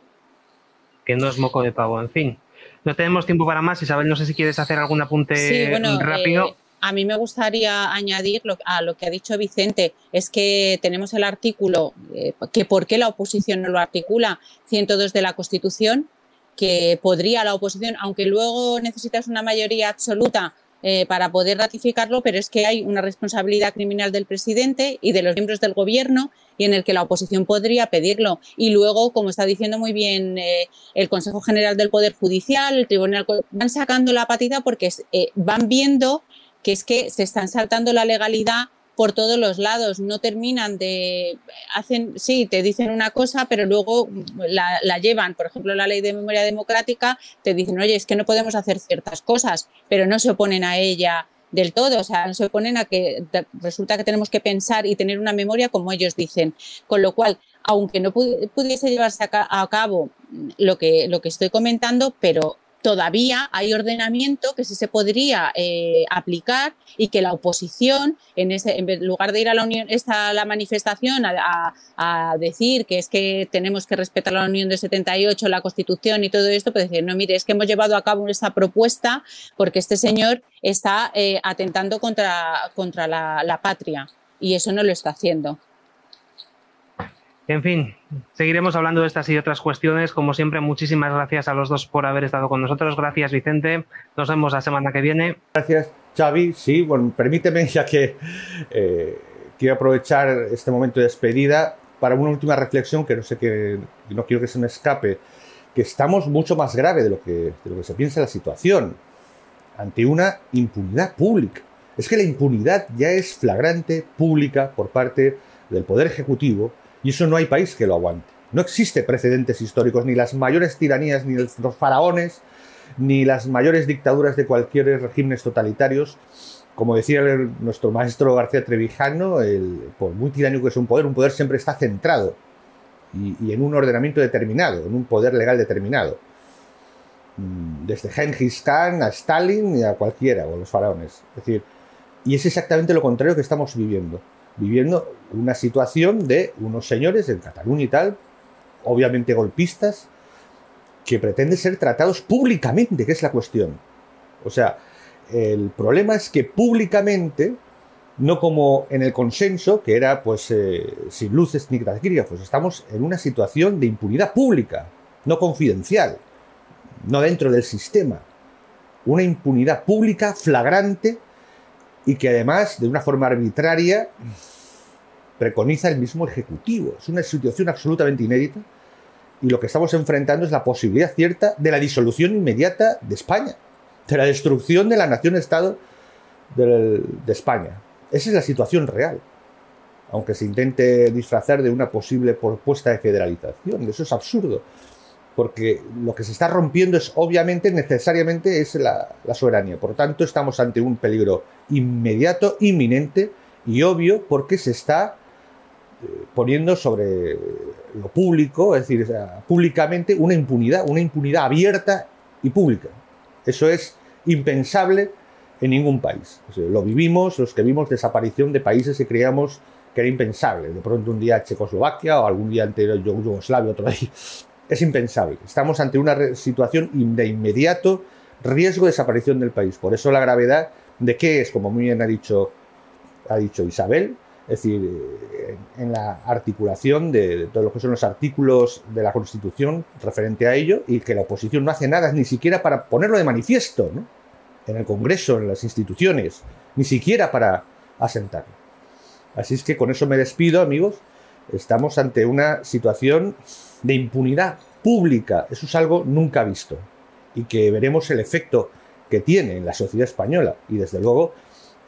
Que no es moco de pavo, en fin. No tenemos tiempo para más. Isabel, no sé si quieres hacer algún apunte rápido. Eh, a mí me gustaría añadir a lo que ha dicho Vicente, es que tenemos el artículo, eh, que por qué la oposición no lo articula, 102 de la Constitución, que podría la oposición, aunque luego necesitas una mayoría absoluta eh, para poder ratificarlo, pero es que hay una responsabilidad criminal del presidente y de los miembros del gobierno y en el que la oposición podría pedirlo. Y luego, como está diciendo muy bien eh, el Consejo General del Poder Judicial, el Tribunal, van sacando la patita porque van viendo que es que se están saltando la legalidad por todos los lados, no terminan de, hacen, sí, te dicen una cosa, pero luego la, llevan, por ejemplo, la ley de memoria democrática, te dicen, oye, es que no podemos hacer ciertas cosas, pero no se oponen a ella del todo, o sea, no se oponen a que resulta que tenemos que pensar y tener una memoria como ellos dicen, con lo cual, aunque no pudiese llevarse a, cabo lo que, lo que estoy comentando, pero todavía hay ordenamiento que sí se podría eh, aplicar y que la oposición, en, ese, en lugar de ir a la, unión, esta, la manifestación a, decir que es que tenemos que respetar la Unión de 78, la Constitución y todo esto, pues decir, no, mire, es que hemos llevado a cabo esta propuesta porque este señor está eh, atentando contra, contra la patria y eso no lo está haciendo. En fin, seguiremos hablando de estas y otras cuestiones. Como siempre, muchísimas gracias a los dos por haber estado con nosotros. Gracias, Vicente. Nos vemos la semana que viene. Gracias, Xavi. Sí, bueno, permíteme, ya que eh, quiero aprovechar este momento de despedida para una última reflexión que no sé que no quiero que se me escape, que estamos mucho más grave de lo que, de lo que se piensa la situación, ante una impunidad pública. Es que la impunidad ya es flagrante, pública, por parte del Poder Ejecutivo, y eso no hay país que lo aguante. No existe precedentes históricos, ni las mayores tiranías, ni los faraones, ni las mayores dictaduras de cualquier regímenes totalitarios. Como decía nuestro maestro García Trevijano, por muy tiránico que es un poder, un poder siempre está centrado y, en un ordenamiento determinado, en un poder legal determinado. mm, desde Genghis Khan a Stalin y a cualquiera, o los faraones. Es decir, y es exactamente lo contrario que estamos viviendo. Viviendo una situación de unos señores en Cataluña y tal, obviamente golpistas, que pretenden ser tratados públicamente, que es la cuestión. O sea, el problema es que públicamente, no como en el consenso, que era pues eh, sin luces ni taquígrafos, estamos en una situación de impunidad pública, no confidencial, no dentro del sistema. Una impunidad pública flagrante y que además, de una forma arbitraria, preconiza el mismo Ejecutivo. Es una situación absolutamente inédita y lo que estamos enfrentando es la posibilidad cierta de la disolución inmediata de España, de la destrucción de la nación-estado de, España. Esa es la situación real, aunque se intente disfrazar de una posible propuesta de federalización. Eso es absurdo, porque lo que se está rompiendo es obviamente, necesariamente, es la, soberanía. Por tanto, estamos ante un peligro inmediato, inminente y obvio, porque se está eh, poniendo sobre lo público, es decir, públicamente una impunidad, una impunidad abierta y pública. Eso es impensable en ningún país. lo vivimos, los que vimos desaparición de países que creíamos que era impensable. De pronto un día Checoslovaquia o algún día anterior Yugoslavia, otro día. Es impensable. Estamos ante una situación de inmediato riesgo de desaparición del país. Por eso la gravedad de qué es, como muy bien ha dicho, ha dicho Isabel, es decir, eh, en la articulación de, todos lo que son los artículos de la Constitución referente a ello y que la oposición no hace nada ni siquiera para ponerlo de manifiesto, ¿no? en el Congreso, en las instituciones, ni siquiera para asentarlo. Así es que con eso me despido, amigos. Estamos ante una situación de impunidad pública. Eso es algo nunca visto y que veremos el efecto que tiene en la sociedad española y desde luego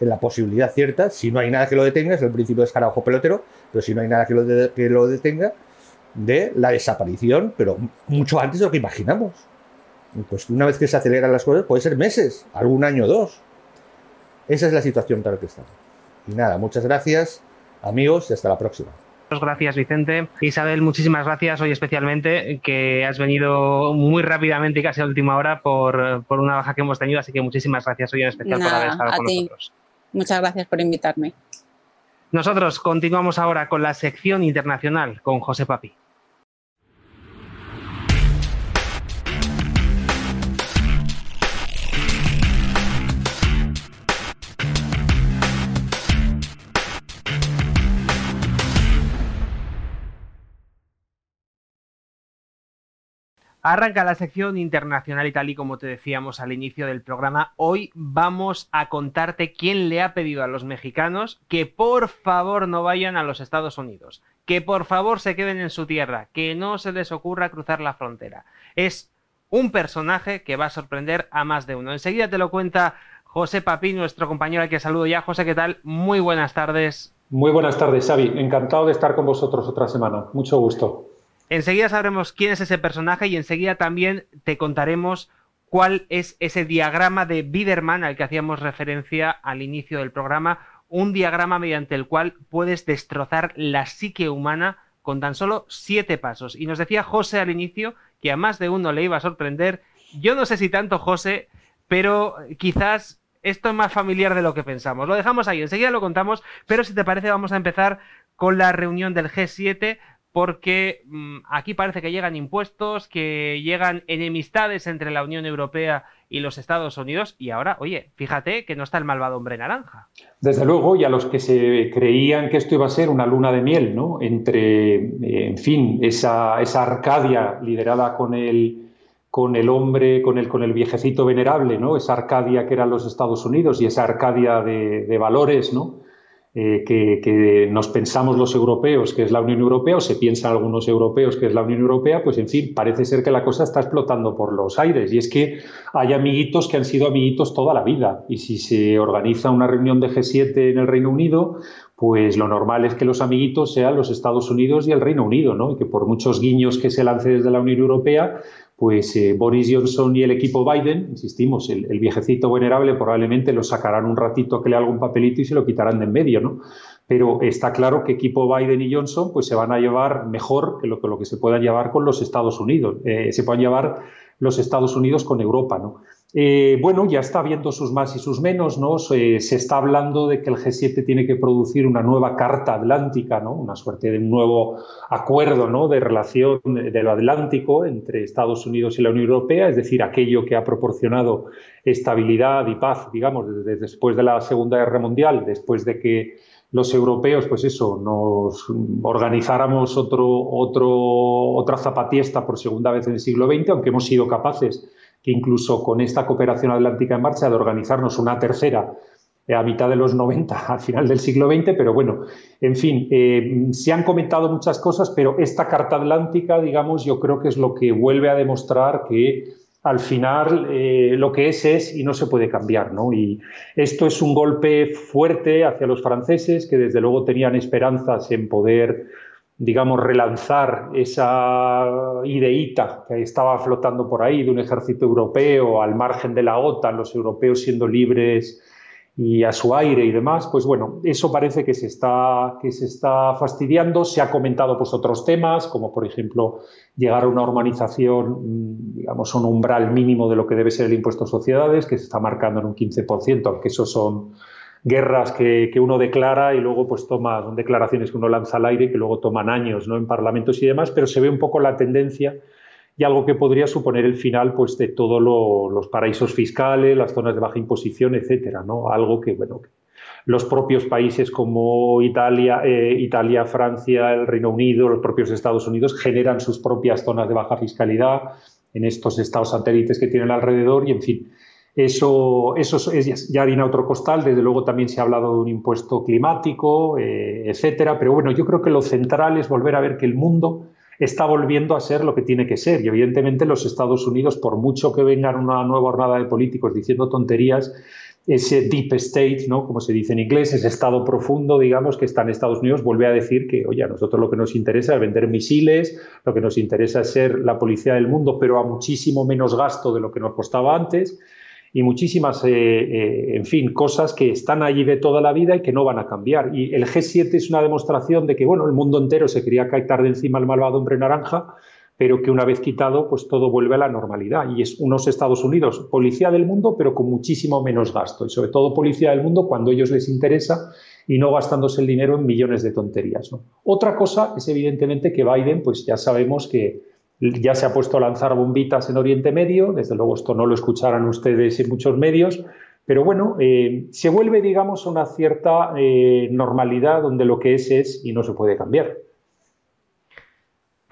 en la posibilidad cierta, si no hay nada que lo detenga, es el principio de escarabajo pelotero, pero si no hay nada que lo, que lo detenga, de la desaparición, pero mucho antes de lo que imaginamos. Pues una vez que se aceleran las cosas, puede ser meses, algún año o dos. Esa es la situación tal que estamos. Y nada, muchas gracias, amigos, y hasta la próxima. Gracias, Vicente. Isabel, muchísimas gracias hoy especialmente, que has venido muy rápidamente y casi a última hora por, por una baja que hemos tenido, así que muchísimas gracias hoy en especial por haber estado con nosotros. Muchas gracias por invitarme. Nosotros continuamos ahora con la sección internacional con José Papi. Arranca la sección internacional y tal y como te decíamos al inicio del programa, hoy vamos a contarte quién le ha pedido a los mexicanos que por favor no vayan a los Estados Unidos, que por favor se queden en su tierra, que no se les ocurra cruzar la frontera. Es un personaje que va a sorprender a más de uno. Enseguida te lo cuenta José Papi, nuestro compañero al que saludo ya. José, ¿qué tal? Muy buenas tardes. Muy buenas tardes, Xavi. Encantado de estar con vosotros otra semana. Mucho gusto. Enseguida sabremos quién es ese personaje y enseguida también te contaremos cuál es ese diagrama de Biderman al que hacíamos referencia al inicio del programa, un diagrama mediante el cual puedes destrozar la psique humana con tan solo siete pasos. Y nos decía José al inicio que a más de uno le iba a sorprender. Yo no sé si tanto José, pero quizás esto es más familiar de lo que pensamos. Lo dejamos ahí, enseguida lo contamos, pero si te parece vamos a empezar con la reunión del G7 porque mm, aquí parece que llegan impuestos, que llegan enemistades entre la Unión Europea y los Estados Unidos, y ahora, oye, fíjate que no está el malvado hombre naranja. Desde luego, y a los que se creían que esto iba a ser una luna de miel, ¿no? Entre, eh, en fin, esa, esa Arcadia liderada con el, con el hombre, con el, con el viejecito venerable, ¿no? Esa Arcadia que eran los Estados Unidos y esa Arcadia de, de valores, ¿no? Eh, que, nos pensamos los europeos que es la Unión Europea o se piensan algunos europeos que es la Unión Europea, pues en fin, parece ser que la cosa está explotando por los aires. Y es que hay amiguitos que han sido amiguitos toda la vida. Y si se organiza una reunión de G7 en el Reino Unido, pues lo normal es que los amiguitos sean los Estados Unidos y el Reino Unido, ¿no? Y que por muchos guiños que se lance desde la Unión Europea, pues eh, Boris Johnson y el equipo Biden, insistimos, el, viejecito venerable probablemente lo sacarán un ratito que le haga un papelito y se lo quitarán de en medio, ¿no? Pero está claro que equipo Biden y Johnson pues se van a llevar mejor que lo, que, lo que se puedan llevar con los Estados Unidos. Eh, se puedan llevar los Estados Unidos con Europa. ¿no? Eh, bueno, ya está viendo sus más y sus menos, ¿no? Se, está hablando de que el G7 tiene que producir una nueva carta atlántica, ¿no? Una suerte de un nuevo acuerdo, ¿no? De relación de lo atlántico entre Estados Unidos y la Unión Europea, es decir, aquello que ha proporcionado estabilidad y paz, digamos, desde después de la Segunda Guerra Mundial, después de que los europeos, pues eso, nos organizáramos otro, otro, otra zapatiesta por segunda vez en el siglo XX, aunque hemos sido capaces que incluso con esta cooperación atlántica en marcha de organizarnos una tercera eh, a mitad de los 90, al final del siglo XX, pero bueno, en fin, eh, se han comentado muchas cosas, pero esta Carta Atlántica, digamos, yo creo que es lo que vuelve a demostrar que al final eh, lo que es es y no se puede cambiar, ¿no? Y esto es un golpe fuerte hacia los franceses, que desde luego tenían esperanzas en poder digamos, relanzar esa ideita que estaba flotando por ahí de un ejército europeo al margen de la OTAN, los europeos siendo libres y a su aire y demás, pues bueno, eso parece que se está, que se está fastidiando. Se ha comentado pues, otros temas, como por ejemplo llegar a una organización, mm, digamos, un umbral mínimo de lo que debe ser el impuesto a sociedades, que se está marcando en un 15%, aunque eso son guerras que, uno declara y luego pues toma, son declaraciones que uno lanza al aire que luego toman años ¿no? en parlamentos y demás, pero se ve un poco la tendencia y algo que podría suponer el final pues, de todos los paraísos fiscales, las zonas de baja imposición, etcétera, ¿no? Algo que, bueno, los propios países como Italia, eh, Italia, Francia, el Reino Unido, los propios Estados Unidos generan sus propias zonas de baja fiscalidad en estos estados satélites que tienen alrededor y, en fin, eso, eso es ya harina otro costal. Desde luego también se ha hablado de un impuesto climático, eh, etcétera. Pero bueno, yo creo que lo central es volver a ver que el mundo está volviendo a ser lo que tiene que ser. Y evidentemente los Estados Unidos, por mucho que vengan una nueva hornada de políticos diciendo tonterías, ese deep state, ¿no? como se dice en inglés, ese estado profundo, digamos, que está en Estados Unidos, vuelve a decir que, oye, a nosotros lo que nos interesa es vender misiles, lo que nos interesa es ser la policía del mundo, pero a muchísimo menos gasto de lo que nos costaba antes y muchísimas, eh, eh, en fin, cosas que están allí de toda la vida y que no van a cambiar. Y el G7 es una demostración de que, bueno, el mundo entero se quería quitar de encima el malvado hombre naranja, pero que una vez quitado, pues todo vuelve a la normalidad. Y es unos Estados Unidos, policía del mundo, pero con muchísimo menos gasto. Y sobre todo policía del mundo cuando a ellos les interesa y no gastándose el dinero en millones de tonterías. Otra cosa es evidentemente que Biden, pues ya sabemos que ya se ha puesto a lanzar bombitas en Oriente Medio, desde luego esto no lo escucharán ustedes en muchos medios, pero bueno, eh, se vuelve, digamos, una cierta eh, normalidad donde lo que es es y no se puede cambiar.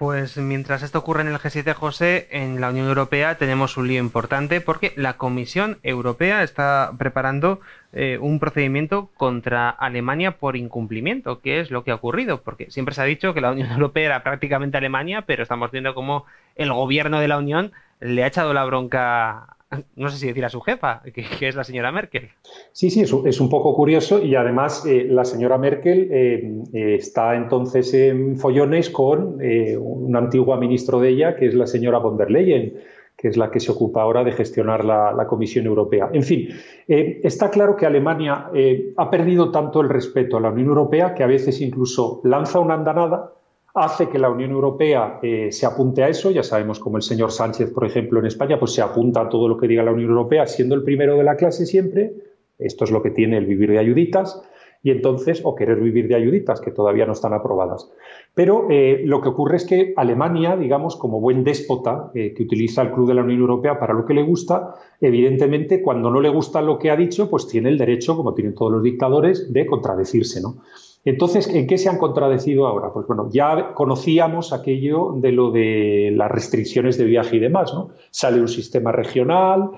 Pues mientras esto ocurre en el G7, José, en la Unión Europea tenemos un lío importante porque la Comisión Europea está preparando eh, un procedimiento contra Alemania por incumplimiento. ¿Qué es lo que ha ocurrido? Porque siempre se ha dicho que la Unión Europea era prácticamente Alemania, pero estamos viendo cómo el gobierno de la Unión le ha echado la bronca no sé si decir a su jefa, que, es la señora Merkel. Sí, sí, es, un poco curioso y además eh, la señora Merkel eh, eh, está entonces en follones con un antiguo ministro de ella, que es la señora von der Leyen que es la que se ocupa ahora de gestionar la, la Comisión Europea. En fin, está claro que Alemania ha perdido tanto el respeto a la Unión Europea que a veces incluso lanza una andanada hace que la Unión Europea eh, se apunte a eso. Ya sabemos como el señor Sánchez, por ejemplo, en España, pues se apunta a todo lo que diga la Unión Europea, siendo el primero de la clase siempre. Esto es lo que tiene el vivir de ayuditas. Y entonces, o querer vivir de ayuditas, que todavía no están aprobadas. Pero eh, lo que ocurre es que Alemania, digamos, como buen déspota eh, que utiliza el Club de la Unión Europea para lo que le gusta, evidentemente, cuando no le gusta lo que ha dicho, pues tiene el derecho, como tienen todos los dictadores, de contradecirse, ¿no? Entonces, ¿en qué se han contradecido ahora? Pues bueno, ya conocíamos aquello de lo de las restricciones de viaje y demás, ¿no? Sale un sistema regional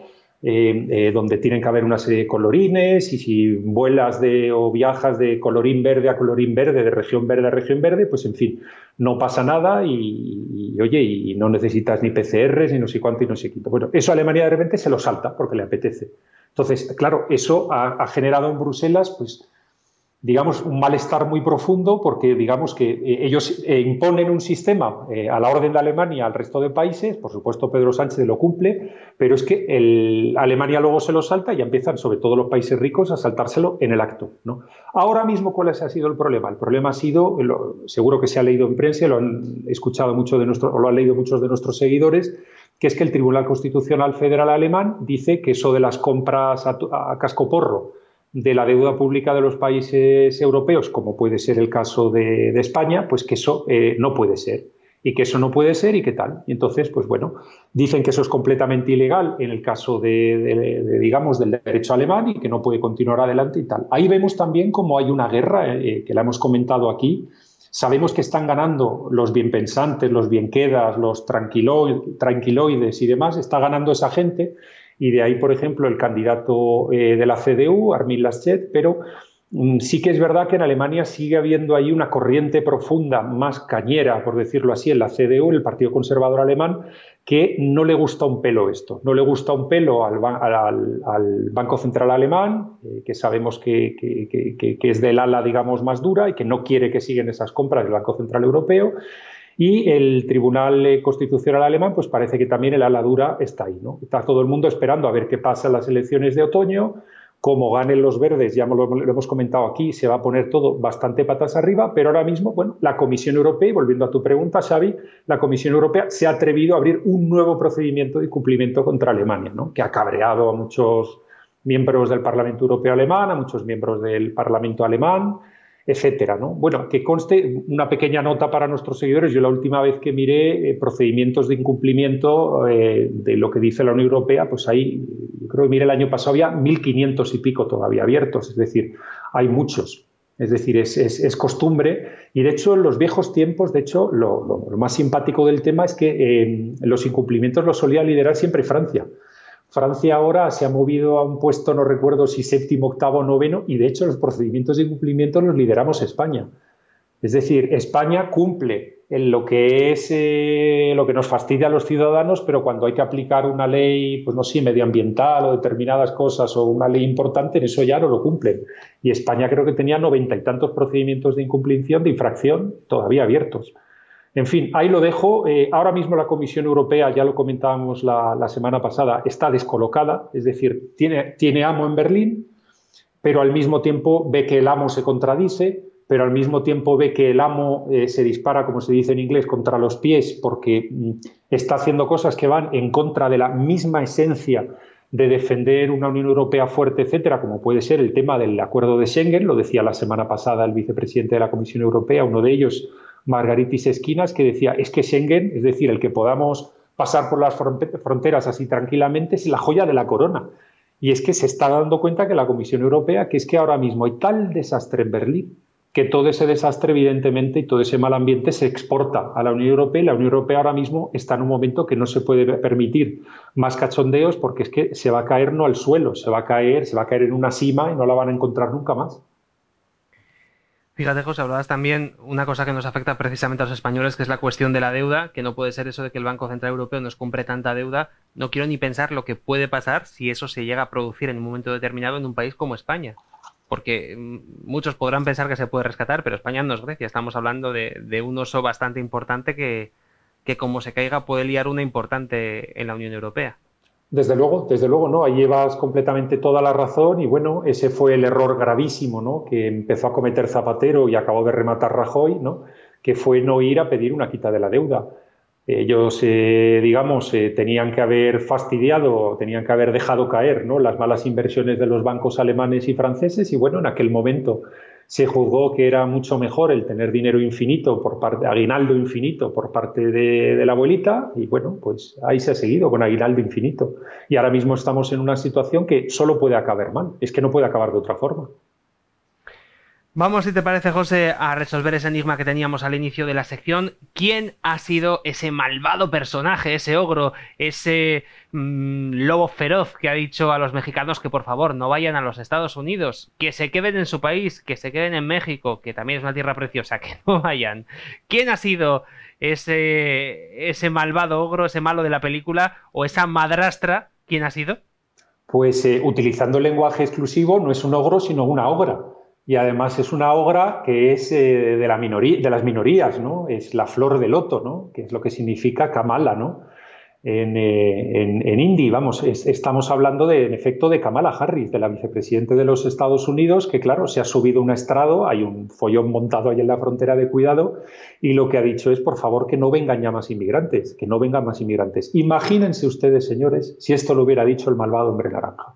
eh, eh, donde tienen que haber una serie de colorines y si vuelas de o viajas de colorín verde a colorín verde, de región verde a región verde, pues en fin, no pasa nada y, oye, y no necesitas ni PCRs ni no sé cuánto y no sé qué. Bueno, eso Alemania de repente se lo salta porque le apetece. Entonces, claro, eso ha generado en Bruselas, pues digamos, un malestar muy profundo porque, digamos, que eh, ellos eh, imponen un sistema eh, a la orden de Alemania al resto de países, por supuesto Pedro Sánchez lo cumple, pero es que el, Alemania luego se lo salta y empiezan, sobre todo los países ricos, a saltárselo en el acto. ¿no? Ahora mismo, ¿cuál ha sido el problema? El problema ha sido, seguro que se ha leído en prensa, lo han escuchado mucho de nuestro, o lo han leído muchos de nuestros seguidores, que es que el Tribunal Constitucional Federal Alemán dice que eso de las compras a, casco porro de la deuda pública de los países europeos, como puede ser el caso de, España, pues que eso eh, no puede ser y que eso no puede ser y qué tal. Y entonces, pues bueno, dicen que eso es completamente ilegal en el caso de, digamos, del derecho alemán y que no puede continuar adelante y tal. Ahí vemos también cómo hay una guerra, eh, que la hemos comentado aquí. Sabemos que están ganando los bienpensantes, los bienquedas, los tranquiloides y demás, está ganando esa gente y de ahí, por ejemplo, el candidato eh, de la CDU, Armin Laschet, pero Mm, sí que es verdad que en Alemania sigue habiendo ahí una corriente profunda, más cañera, por decirlo así, en la CDU, el Partido Conservador Alemán, que no le gusta un pelo esto. No le gusta un pelo al, Banco Central Alemán, eh, que sabemos que, es del ala, digamos, más dura y que no quiere que sigan esas compras del Banco Central Europeo. Y el Tribunal Constitucional Alemán, pues parece que también el ala dura está ahí. ¿no? Está todo el mundo esperando a ver qué pasa en las elecciones de otoño como ganen los verdes, ya lo, hemos comentado aquí, se va a poner todo bastante patas arriba, pero ahora mismo, bueno, la Comisión Europea, y volviendo a tu pregunta, Xavi, la Comisión Europea se ha atrevido a abrir un nuevo procedimiento de cumplimiento contra Alemania, ¿no? que ha cabreado a muchos miembros del Parlamento Europeo alemán, a muchos miembros del Parlamento alemán, etcétera. ¿no? Bueno, que conste una pequeña nota para nuestros seguidores. Yo la última vez que miré eh, procedimientos de incumplimiento eh, de lo que dice la Unión Europea, pues ahí, yo creo que miré el año pasado había 1.500 y pico todavía abiertos, es decir, hay muchos. Es decir, es, costumbre. Y de hecho, en los viejos tiempos, de hecho, lo, más simpático del tema es que eh, los incumplimientos los solía liderar siempre Francia. Francia ahora se ha movido a un puesto, no recuerdo si séptimo, octavo, noveno, y de hecho los procedimientos de incumplimiento los lideramos España. Es decir, España cumple en lo que es eh, lo que nos fastidia a los ciudadanos, pero cuando hay que aplicar una ley, pues no sé, medioambiental o determinadas cosas o una ley importante, en eso ya no lo cumplen. Y España creo que tenía noventa y tantos procedimientos de incumplimiento, de infracción, todavía abiertos. En fin, ahí lo dejo. Eh, ahora mismo la Comisión Europea, ya lo comentábamos la, semana pasada, está descolocada, es decir, tiene, tiene amo en Berlín, pero al mismo tiempo ve que el amo se contradice, pero al mismo tiempo ve que el amo eh, se dispara, como se dice en inglés, contra los pies porque mm, está haciendo cosas que van en contra de la misma esencia de defender una Unión Europea fuerte, etcétera, como puede ser el tema del acuerdo de Schengen, lo decía la semana pasada el vicepresidente de la Comisión Europea, uno de ellos Margaritis Esquinas, que decía, es que Schengen, es decir, el que podamos pasar por las fronteras así tranquilamente, es la joya de la corona. Y es que se está dando cuenta que la Comisión Europea, que es que ahora mismo hay tal desastre en Berlín, que todo ese desastre, evidentemente, y todo ese mal ambiente se exporta a la Unión Europea y la Unión Europea ahora mismo está en un momento que no se puede permitir más cachondeos porque es que se va a caer no al suelo, se va a caer, se va a caer en una cima y no la van a encontrar nunca más. Fíjate, José, hablabas también una cosa que nos afecta precisamente a los españoles, que es la cuestión de la deuda, que no puede ser eso de que el Banco Central Europeo nos compre tanta deuda. No quiero ni pensar lo que puede pasar si eso se llega a producir en un momento determinado en un país como España. Porque mm, muchos podrán pensar que se puede rescatar, pero España no es Grecia. Estamos hablando de, un oso bastante importante que, que, como se caiga, puede liar una importante en la Unión Europea. Desde luego, desde luego, ¿no? Ahí llevas completamente toda la razón y bueno, ese fue el error gravísimo, ¿no? Que empezó a cometer Zapatero y acabó de rematar Rajoy, ¿no? Que fue no ir a pedir una quita de la deuda. Ellos, eh, digamos, eh, tenían que haber fastidiado, tenían que haber dejado caer, ¿no? Las malas inversiones de los bancos alemanes y franceses y bueno, en aquel momento se juzgó que era mucho mejor el tener dinero infinito por parte, aguinaldo infinito por parte de, la abuelita y bueno, pues ahí se ha seguido con aguinaldo infinito. Y ahora mismo estamos en una situación que solo puede acabar mal, es que no puede acabar de otra forma. Vamos, si te parece, José, a resolver ese enigma que teníamos al inicio de la sección. ¿Quién ha sido ese malvado personaje, ese ogro, ese mm, lobo feroz que ha dicho a los mexicanos que por favor no vayan a los Estados Unidos, que se queden en su país, que se queden en México, que también es una tierra preciosa, que no vayan? ¿Quién ha sido ese, ese malvado ogro, ese malo de la película o esa madrastra? ¿Quién ha sido? Pues eh, utilizando el lenguaje exclusivo, no es un ogro, sino una obra y además es una obra que es eh, de, la minoría, de las minorías, ¿no? Es la flor de loto, ¿no? Que es lo que significa Kamala, ¿no? en, en, Indy. Vamos, estamos hablando de, en efecto de Kamala Harris, de la vicepresidente de los Estados Unidos, que claro, se ha subido un estrado, hay un follón montado ahí en la frontera de cuidado, y lo que ha dicho es, por favor, que no vengan ya más inmigrantes, que no vengan más inmigrantes. Imagínense ustedes, señores, si esto lo hubiera dicho el malvado hombre naranja.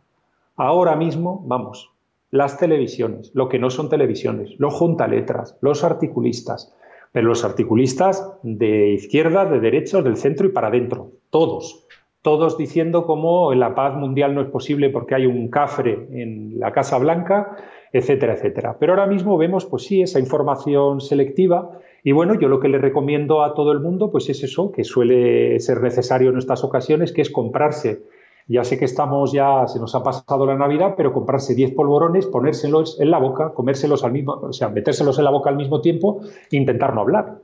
Ahora mismo, vamos, las televisiones, lo que no son televisiones, los juntaletras, los articulistas, pero los articulistas de izquierda, de derecha, del centro y para adentro, todos, todos diciendo cómo la paz mundial no es posible porque hay un cafre en la Casa Blanca, etcétera, etcétera. Pero ahora mismo vemos, pues sí, esa información selectiva y bueno, yo lo que le recomiendo a todo el mundo, pues es eso, que suele ser necesario en estas ocasiones, que es comprarse ya sé que estamos ya, se nos ha pasado la Navidad, pero comprarse 10 polvorones, ponérselos en la boca, comérselos al mismo, o sea, metérselos en la boca al mismo tiempo e intentar no hablar.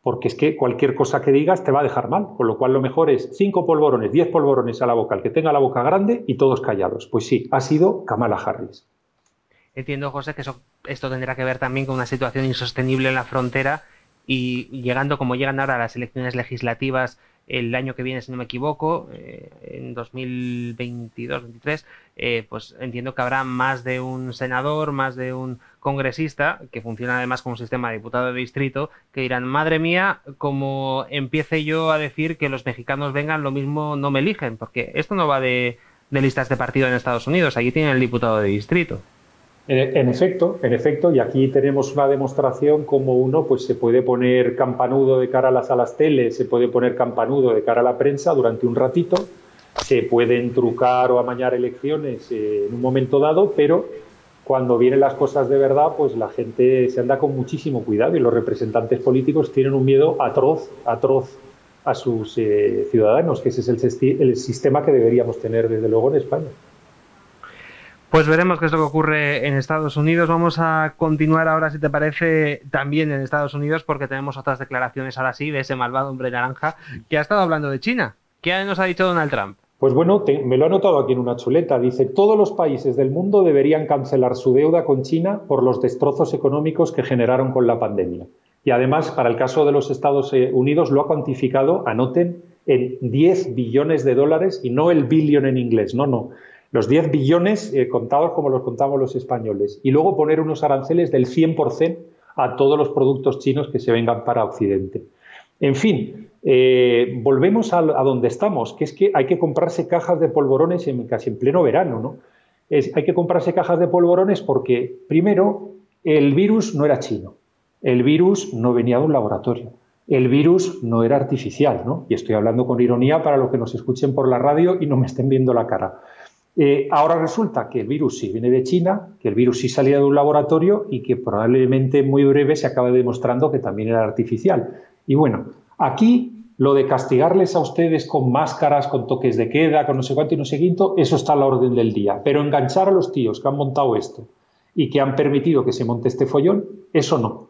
Porque es que cualquier cosa que digas te va a dejar mal. Con lo cual lo mejor es 5 polvorones, 10 polvorones a la boca, el que tenga la boca grande y todos callados. Pues sí, ha sido Kamala Harris. Entiendo, José, que eso, esto tendrá que ver también con una situación insostenible en la frontera y llegando como llegan ahora las elecciones legislativas el año que viene, si no me equivoco, eh, en 2022-2023, eh, pues entiendo que habrá más de un senador, más de un congresista, que funciona además como un sistema de diputado de distrito, que dirán, madre mía, como empiece yo a decir que los mexicanos vengan, lo mismo no me eligen, porque esto no va de, de listas de partido en Estados Unidos, allí tienen el diputado de distrito. En, efecto, en efecto, y aquí tenemos una demostración como uno pues se puede poner campanudo de cara a las, alas teles, se puede poner campanudo de cara a la prensa durante un ratito, se pueden trucar o amañar elecciones eh, en un momento dado, pero cuando vienen las cosas de verdad, pues la gente se anda con muchísimo cuidado y los representantes políticos tienen un miedo atroz, atroz a sus eh, ciudadanos, que ese es el sistema que deberíamos tener desde luego en España. Pues veremos qué es lo que ocurre en Estados Unidos. Vamos a continuar ahora, si te parece, también en Estados Unidos, porque tenemos otras declaraciones ahora sí de ese malvado hombre naranja que ha estado hablando de China. ¿Qué nos ha dicho Donald Trump? Pues bueno, me lo ha anotado aquí en una chuleta. Dice, todos los países del mundo deberían cancelar su deuda con China por los destrozos económicos que generaron con la pandemia. Y además, para el caso de los Estados Unidos, lo ha cuantificado, anoten, en 10 billones de dólares y no el billón en inglés, no, no, los 10 billones eh, contados como los contamos los españoles, y luego poner unos aranceles del 100% a todos los productos chinos que se vengan para Occidente. En fin, eh, volvemos a, donde estamos, que es que hay que comprarse cajas de polvorones en, casi en pleno verano. ¿no? hay que comprarse cajas de polvorones porque, primero, el virus no era chino, el virus no venía de un laboratorio, el virus no era artificial, ¿no? y estoy hablando con ironía para los que nos escuchen por la radio y no me estén viendo la cara. Eh, ahora resulta que el virus sí viene de China, que el virus sí salía de un laboratorio y que probablemente muy breve se acabe demostrando que también era artificial. Y bueno, aquí lo de castigarles a ustedes con máscaras, con toques de queda, con no sé cuánto y no sé quinto, eso está a la orden del día. Pero enganchar a los tíos que han montado esto y que han permitido que se monte este follón, eso no.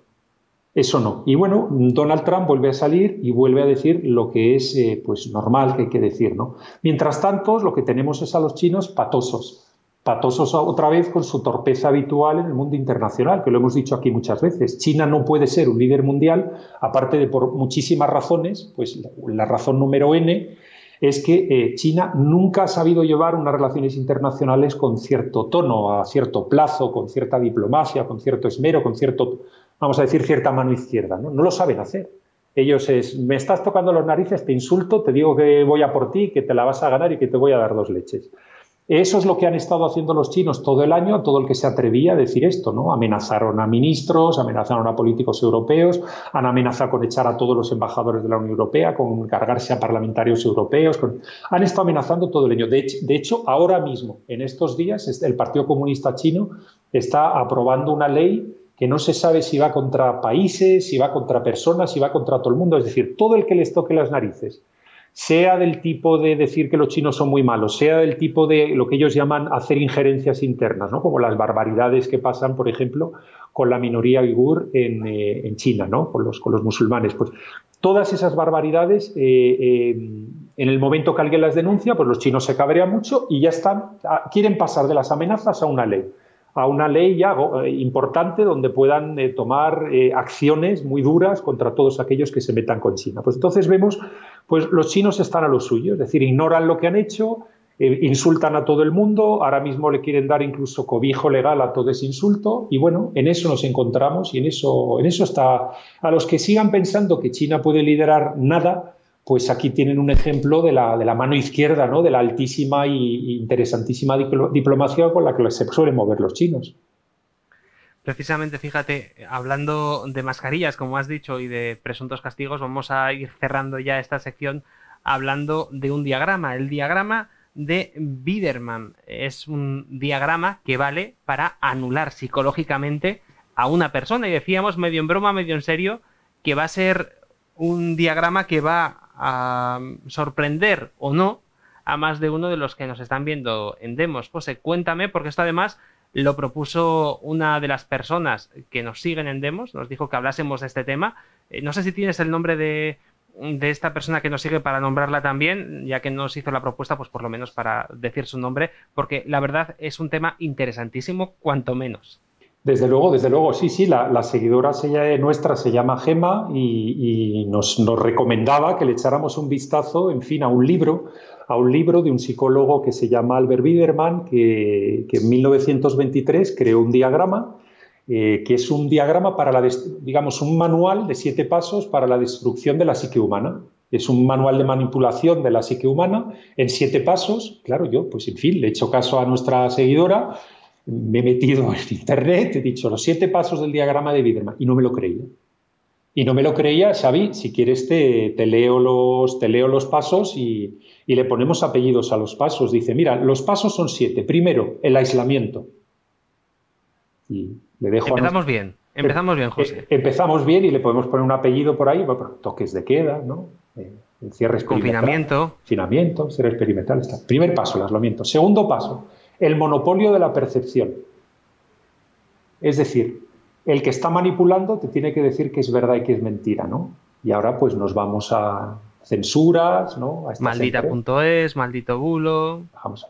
Eso no. Y bueno, Donald Trump vuelve a salir y vuelve a decir lo que es eh, pues normal que hay que decir, ¿no? Mientras tanto, lo que tenemos es a los chinos patosos, patosos otra vez con su torpeza habitual en el mundo internacional, que lo hemos dicho aquí muchas veces. China no puede ser un líder mundial, aparte de por muchísimas razones, pues la razón número N es que eh, China nunca ha sabido llevar unas relaciones internacionales con cierto tono, a cierto plazo, con cierta diplomacia, con cierto esmero, con cierto vamos a decir, cierta mano izquierda. ¿no? no lo saben hacer. Ellos es, me estás tocando los narices, te insulto, te digo que voy a por ti, que te la vas a ganar y que te voy a dar dos leches. Eso es lo que han estado haciendo los chinos todo el año, todo el que se atrevía a decir esto, ¿no? Amenazaron a ministros, amenazaron a políticos europeos, han amenazado con echar a todos los embajadores de la Unión Europea, con cargarse a parlamentarios europeos, han estado amenazando todo el año. De hecho, ahora mismo, en estos días, el Partido Comunista Chino está aprobando una ley que no se sabe si va contra países, si va contra personas, si va contra todo el mundo. Es decir, todo el que les toque las narices, sea del tipo de decir que los chinos son muy malos, sea del tipo de lo que ellos llaman hacer injerencias internas, ¿no? como las barbaridades que pasan, por ejemplo, con la minoría uigur en, eh, China, ¿no? con, los, con los musulmanes. Pues todas esas barbaridades, eh, eh, en el momento que alguien las denuncia, pues los chinos se cabrean mucho y ya están, quieren pasar de las amenazas a una ley a una ley eh, importante donde puedan eh, tomar eh, acciones muy duras contra todos aquellos que se metan con China. Pues entonces vemos Pues los chinos están a lo suyo, es decir, ignoran lo que han hecho, insultan a todo el mundo, ahora mismo le quieren dar incluso cobijo legal a todo ese insulto y bueno, en eso nos encontramos y en eso, en eso está. A los que sigan pensando que China puede liderar nada, pues aquí tienen un ejemplo de la, de la mano izquierda, ¿no? de la altísima e interesantísima diplomacia con la que se suelen mover los chinos. Precisamente, fíjate, hablando de mascarillas, como has dicho, y de presuntos castigos, vamos a ir cerrando ya esta sección hablando de un diagrama. El diagrama de Biederman es un diagrama que vale para anular psicológicamente a una persona. Y decíamos, medio en broma, medio en serio, que va a ser un diagrama que va a sorprender o no a más de uno de los que nos están viendo en Demos. José, cuéntame, porque esto además lo propuso una de las personas que nos siguen en Demos, nos dijo que hablásemos de este tema. Eh, no sé si tienes el nombre de, de esta persona que nos sigue para nombrarla también, ya que nos hizo la propuesta, pues por lo menos para decir su nombre, porque la verdad es un tema interesantísimo, cuanto menos. Desde luego, desde luego, sí, sí, la, seguidora nuestra se llama Gema y, nos, recomendaba que le echáramos un vistazo, en fin, a un libro, a un libro de un psicólogo que se llama Albert Biederman, que, en 1923 creó un diagrama, eh, que es un diagrama para la, digamos, un manual de siete pasos para la destrucción de la psique humana. Es un manual de manipulación de la psique humana en siete pasos. Claro, yo, pues en fin, le he hecho caso a nuestra seguidora me he metido en internet, he dicho los siete pasos del diagrama de Biederman y no me lo creía. Y no me lo creía, Xavi, si quieres te, leo, los, te leo los pasos y, le ponemos apellidos a los pasos. Dice, mira, los pasos son siete. Primero, el aislamiento. Y le dejo Empezamos bien, empezamos bien, José. Eh, empezamos bien y le podemos poner un apellido por ahí, toques de queda, ¿no? Eh, el cierre experimental. Confinamiento. Confinamiento, cierre experimental. Está. Primer paso, el aislamiento. Segundo paso, el monopolio de la percepción. Es decir, el que está manipulando te tiene que decir que es verdad y que es mentira, ¿no? Y ahora pues nos vamos a censuras, ¿no? Maldita.es, maldito bulo,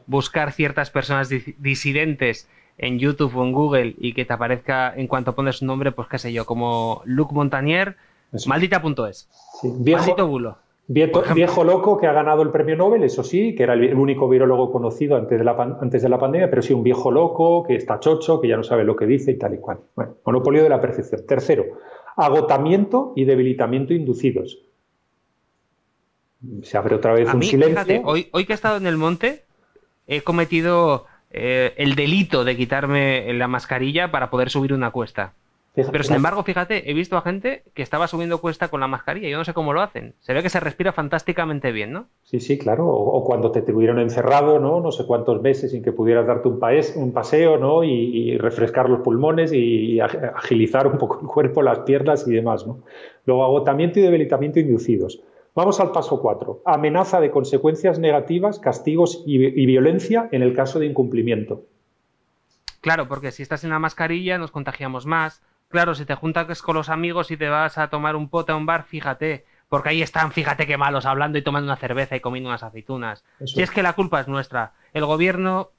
buscar ciertas personas disidentes en YouTube o en Google y que te aparezca en cuanto pones un nombre, pues qué sé yo, como Luc Montagnier, maldita.es. Maldito bulo. Viejo, loco que ha ganado el premio Nobel, eso sí, que era el único virólogo conocido antes de, la, antes de la pandemia, pero sí un viejo loco que está chocho, que ya no sabe lo que dice y tal y cual. Bueno, monopolio de la percepción. Tercero, agotamiento y debilitamiento inducidos. Se abre otra vez un silencio. hoy, hoy que he estado en el monte, he cometido eh, el delito de quitarme la mascarilla para poder subir una cuesta. Pero sin embargo, fíjate, he visto a gente que estaba subiendo cuesta con la mascarilla. Yo no sé cómo lo hacen. Se ve que se respira fantásticamente bien, ¿no? Sí, sí, claro. O, cuando te tuvieron encerrado, ¿no? No sé cuántos meses sin que pudieras darte un, un paseo, ¿no? Y, refrescar los pulmones y agilizar un poco el cuerpo, las piernas y demás, ¿no? Luego, agotamiento y debilitamiento inducidos. Vamos al paso 4. Amenaza de consecuencias negativas, castigos y violencia en el caso de incumplimiento. Claro, porque si estás en la mascarilla nos contagiamos más Claro, si te juntas con los amigos y te vas a tomar un pote a un bar, fíjate, porque ahí están, fíjate qué malos, hablando y tomando una cerveza y comiendo unas aceitunas. Si es que la culpa es nuestra, el gobierno,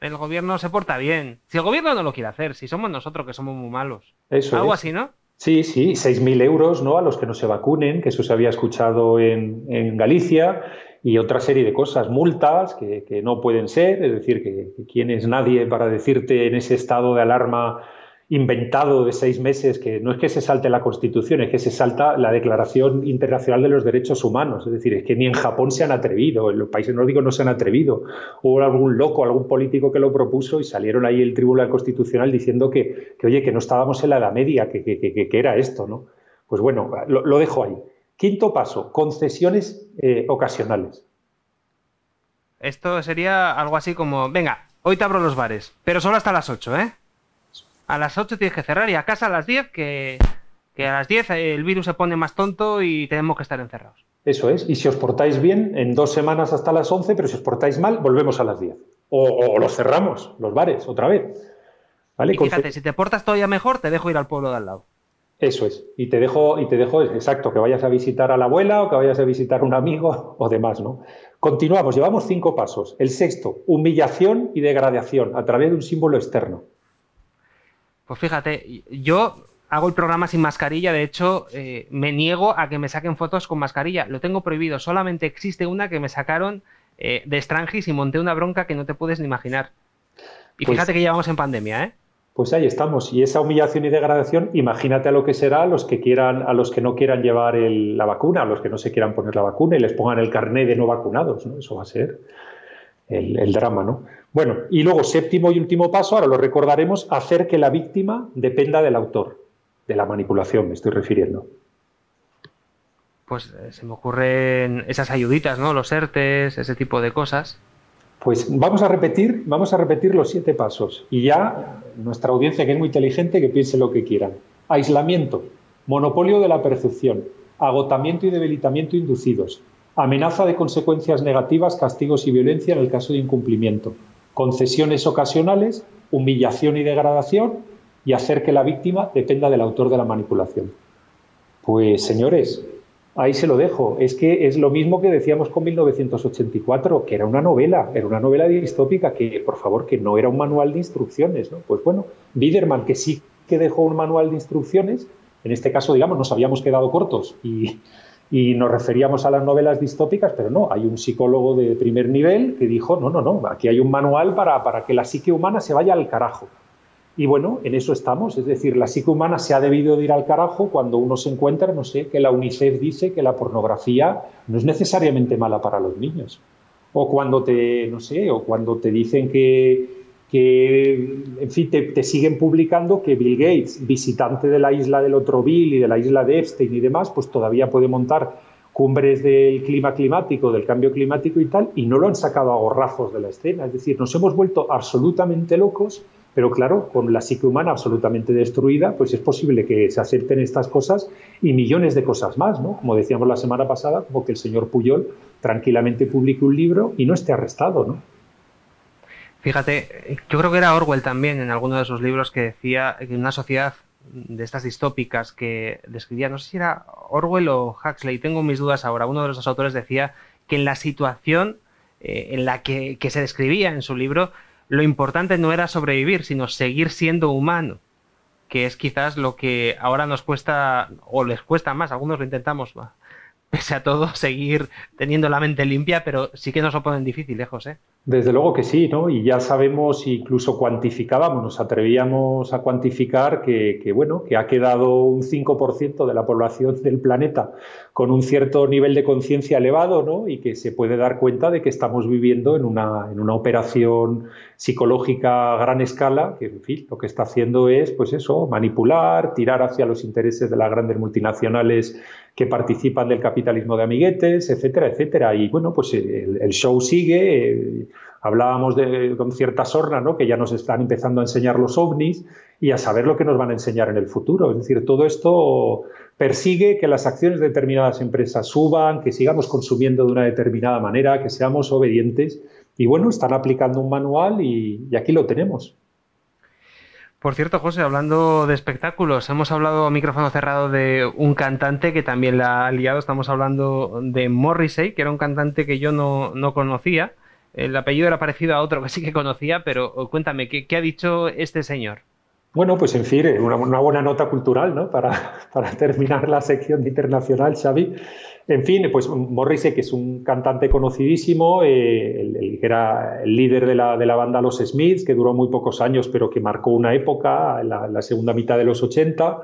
el gobierno se porta bien. Si el gobierno no lo quiere hacer, si somos nosotros que somos muy malos. Algo así, ¿no? Sí, sí, 6.000 euros ¿no? a los que no se vacunen, que eso se había escuchado en, Galicia, y otra serie de cosas, multas que, no pueden ser, es decir, que, que quién es nadie para decirte en ese estado de alarma inventado de seis meses, que no es que se salte la Constitución, es que se salta la Declaración Internacional de los Derechos Humanos. Es decir, es que ni en Japón se han atrevido, en los países nórdicos no se han atrevido. Hubo algún loco, algún político que lo propuso y salieron ahí el Tribunal Constitucional diciendo que, oye, que no estábamos en la Edad Media, que, que, era esto, ¿no? Pues bueno, lo, dejo ahí. Quinto paso, concesiones eh, ocasionales. Esto sería algo así como, venga, hoy te abro los bares, pero solo hasta las 8, ¿eh? A las 8 tienes que cerrar y a casa a las 10, que, a las 10 el virus se pone más tonto y tenemos que estar encerrados. Eso es, y si os portáis bien, en dos semanas hasta las 11, pero si os portáis mal, volvemos a las 10. O, los cerramos, los bares, otra vez. ¿Vale? Y fíjate, si te portas todavía mejor, te dejo ir al pueblo de al lado. Eso es. Y te dejo, y te dejo, exacto, que vayas a visitar a la abuela o que vayas a visitar a un amigo o demás, ¿no? Continuamos, llevamos cinco pasos. El sexto, humillación y degradación a través de un símbolo externo. Pues fíjate, yo hago el programa sin mascarilla, de hecho, eh, me niego a que me saquen fotos con mascarilla. Lo tengo prohibido. Solamente existe una que me sacaron eh, de Strangis y monté una bronca que no te puedes ni imaginar. Y pues fíjate que llevamos en pandemia, ¿eh? Pues ahí estamos. Y esa humillación y degradación, imagínate a lo que será a los que quieran, a los que no quieran llevar la vacuna, a los que no se quieran poner la vacuna y les pongan el carné de no vacunados, ¿no? Eso va a ser el, drama, ¿no? Bueno, y luego séptimo y último paso, ahora lo recordaremos, hacer que la víctima dependa del autor, de la manipulación, me estoy refiriendo. Pues eh, se me ocurren esas ayuditas, ¿no? Los ERTES, ese tipo de cosas. Pues vamos a repetir, vamos a repetir los siete pasos y ya nuestra audiencia que es muy inteligente que piense lo que quieran. Aislamiento, monopolio de la percepción, agotamiento y debilitamiento inducidos, amenaza de consecuencias negativas, castigos y violencia en el caso de incumplimiento, concesiones ocasionales, humillación y degradación y hacer que la víctima dependa del autor de la manipulación. Pues señores, ahí se lo dejo. Es que es lo mismo que decíamos con 1984, que era una novela, era una novela distópica que, por favor, que no era un manual de instrucciones. ¿no? Pues bueno, Biederman, que sí que dejó un manual de instrucciones, en este caso, digamos, nos habíamos quedado cortos y, y nos referíamos a las novelas distópicas, pero no, hay un psicólogo de primer nivel que dijo, no, no, no, aquí hay un manual para, para que la psique humana se vaya al carajo. Y bueno, en eso estamos, es decir, la psique humana se ha debido de ir al carajo cuando uno se encuentra, no sé, que la UNICEF dice que la pornografía no es necesariamente mala para los niños. O cuando te, no sé, o cuando te dicen que, que, en fin, te, siguen publicando que Bill Gates, visitante de la isla del otro Bill y de la isla de Epstein y demás, pues todavía puede montar cumbres del clima climático, del cambio climático y tal, y no lo han sacado a gorrazos de la escena. Es decir, nos hemos vuelto absolutamente locos, pero claro, con la psique humana absolutamente destruida, pues es posible que se acepten estas cosas y millones de cosas más, ¿no? Como decíamos la semana pasada, como que el señor Puyol tranquilamente publique un libro y no esté arrestado, ¿no? Fíjate, yo creo que era Orwell también en alguno de sus libros que decía que una sociedad de estas distópicas que describía, no sé si era Orwell o Huxley, tengo mis dudas ahora, uno de los autores decía que en la situación eh, en la que, que, se describía en su libro, lo importante no era sobrevivir, sino seguir siendo humano, que es quizás lo que ahora nos cuesta, o les cuesta más, algunos lo intentamos, pese a todo, seguir teniendo la mente limpia, pero sí que nos lo ponen difícil, ¿eh? Desde luego que sí, ¿no? Y ya sabemos, incluso cuantificábamos, nos atrevíamos a cuantificar que, bueno, que ha quedado un 5% de la población del planeta con un cierto nivel de conciencia elevado, ¿no? Y que se puede dar cuenta de que estamos viviendo en una, en una operación psicológica a gran escala, que en fin, lo que está haciendo es, pues eso, manipular, tirar hacia los intereses de las grandes multinacionales que participan del capitalismo de amiguetes, etcétera, etcétera. Y bueno, pues el, el show sigue. Eh, Hablábamos de, con cierta sorna, ¿no? que ya nos están empezando a enseñar los ovnis y a saber lo que nos van a enseñar en el futuro. Es decir, todo esto persigue que las acciones de determinadas empresas suban, que sigamos consumiendo de una determinada manera, que seamos obedientes. Y bueno, están aplicando un manual y, aquí lo tenemos. Por cierto, José, hablando de espectáculos, hemos hablado a micrófono cerrado de un cantante que también la ha liado. Estamos hablando de Morrissey, que era un cantante que yo no, no conocía. El apellido era parecido a otro que sí que conocía, pero cuéntame, ¿qué, ha dicho este señor? Bueno, pues en fin, eh, una, buena nota cultural, ¿no? Para, terminar la sección internacional, Xavi. En fin, pues Morrissey, que es un cantante conocidísimo, eh, que era el líder de la, de la, banda Los Smiths, que duró muy pocos años, pero que marcó una época, la, la segunda mitad de los 80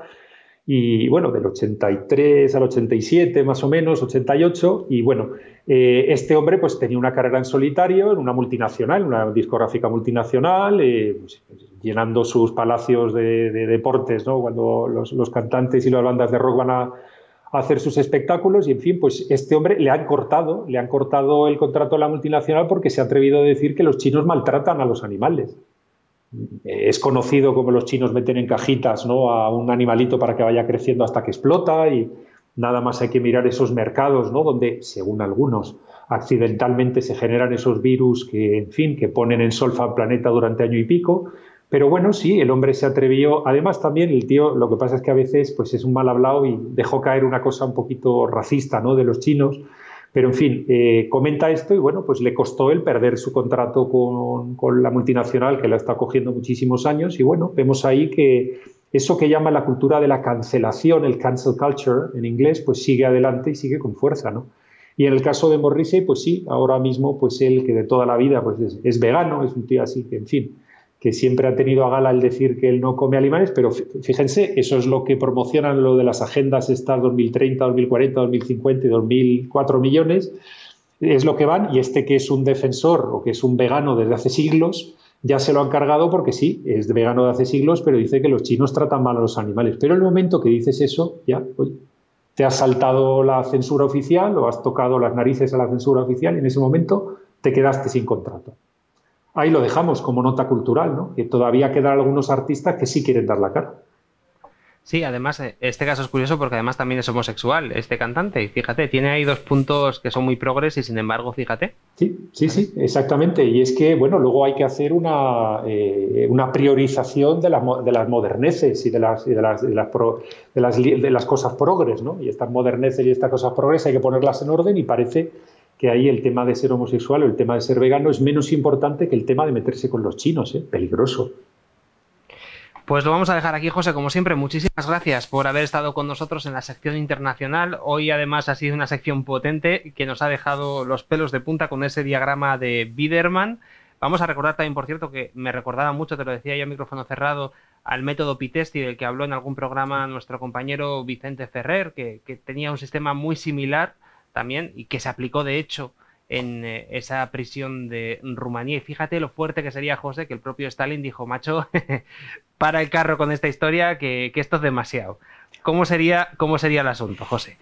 y bueno, del 83 al 87 más o menos, 88, y bueno, eh, este hombre pues tenía una carrera en solitario en una multinacional, una discográfica multinacional, eh, pues, llenando sus palacios de, deportes, ¿no? Cuando los, cantantes y las bandas de rock van a, hacer sus espectáculos, y en fin, pues este hombre le han cortado, le han cortado el contrato a la multinacional porque se ha atrevido a decir que los chinos maltratan a los animales es conocido como los chinos meten en cajitas ¿no? a un animalito para que vaya creciendo hasta que explota y nada más hay que mirar esos mercados ¿no? donde, según algunos, accidentalmente se generan esos virus que, en fin, que ponen en solfa al planeta durante año y pico. Pero bueno, sí, el hombre se atrevió. Además, también el tío, lo que pasa es que a veces pues, es un mal hablado y dejó caer una cosa un poquito racista ¿no? de los chinos pero en fin, eh, comenta esto y bueno, pues le costó el perder su contrato con, la multinacional que la está cogiendo muchísimos años y bueno, vemos ahí que eso que llama la cultura de la cancelación, el cancel culture en inglés, pues sigue adelante y sigue con fuerza, ¿no? Y en el caso de Morrissey, pues sí, ahora mismo, pues él que de toda la vida pues es, vegano, es un tío así que, en fin, que siempre ha tenido a gala el decir que él no come animales, pero fíjense, eso es lo que promocionan lo de las agendas estas 2030, 2040, 2050 y 2004 millones, es lo que van, y este que es un defensor o que es un vegano desde hace siglos, ya se lo han cargado porque sí, es vegano de hace siglos, pero dice que los chinos tratan mal a los animales. Pero el momento que dices eso, ya, te has saltado la censura oficial o has tocado las narices a la censura oficial y en ese momento te quedaste sin contrato. Ahí lo dejamos como nota cultural, ¿no? Que todavía quedan algunos artistas que sí quieren dar la cara. Sí, además, eh, este caso es curioso porque además también es homosexual, este cantante. Y fíjate, tiene ahí dos puntos que son muy progres y sin embargo, fíjate. Sí, sí, sí, exactamente. Y es que, bueno, luego hay que hacer una, eh, una priorización de, de, las moderneces y de las, de las, de las, de las, de las cosas progres, ¿no? Y estas moderneces y estas cosas progres hay que ponerlas en orden y parece que ahí el tema de ser homosexual o el tema de ser vegano es menos importante que el tema de meterse con los chinos, ¿eh? Peligroso. Pues lo vamos a dejar aquí, José. Como siempre, muchísimas gracias por haber estado con nosotros en la sección internacional. Hoy, además, ha sido una sección potente que nos ha dejado los pelos de punta con ese diagrama de Biderman. Vamos a recordar también, por cierto, que me recordaba mucho, te lo decía yo a micrófono cerrado, al método Pitesti, del que habló en algún programa nuestro compañero Vicente Ferrer, que, que tenía un sistema muy similar también y que se aplicó, de hecho, en eh, esa prisión de Rumanía. Y fíjate lo fuerte que sería José, que el propio Stalin dijo, macho, para el carro con esta historia, que, esto es demasiado. ¿Cómo sería, ¿Cómo sería el asunto, José?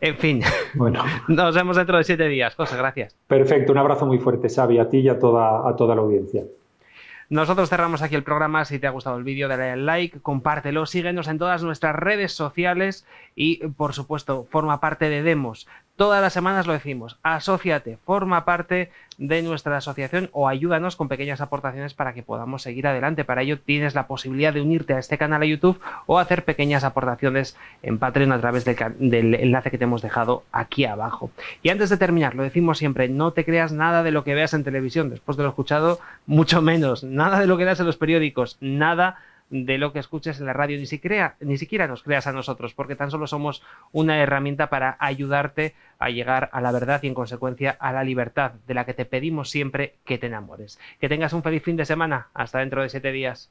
En fin, bueno. nos vemos dentro de siete días. José, gracias. Perfecto, un abrazo muy fuerte, Xavi, a ti y a toda, a toda la audiencia. Nosotros cerramos aquí el programa. Si te ha gustado el vídeo, dale al like, compártelo, síguenos en todas nuestras redes sociales y, por supuesto, forma parte de Demos. Todas las semanas lo decimos, asóciate, forma parte de nuestra asociación o ayúdanos con pequeñas aportaciones para que podamos seguir adelante. Para ello tienes la posibilidad de unirte a este canal a YouTube o hacer pequeñas aportaciones en Patreon a través del, del enlace que te hemos dejado aquí abajo. Y antes de terminar, lo decimos siempre, no te creas nada de lo que veas en televisión, después de lo escuchado, mucho menos, nada de lo que veas en los periódicos, nada de lo que escuches en la radio, ni siquiera, ni siquiera nos creas a nosotros, porque tan solo somos una herramienta para ayudarte a llegar a la verdad y en consecuencia a la libertad de la que te pedimos siempre que te enamores. Que tengas un feliz fin de semana. Hasta dentro de siete días.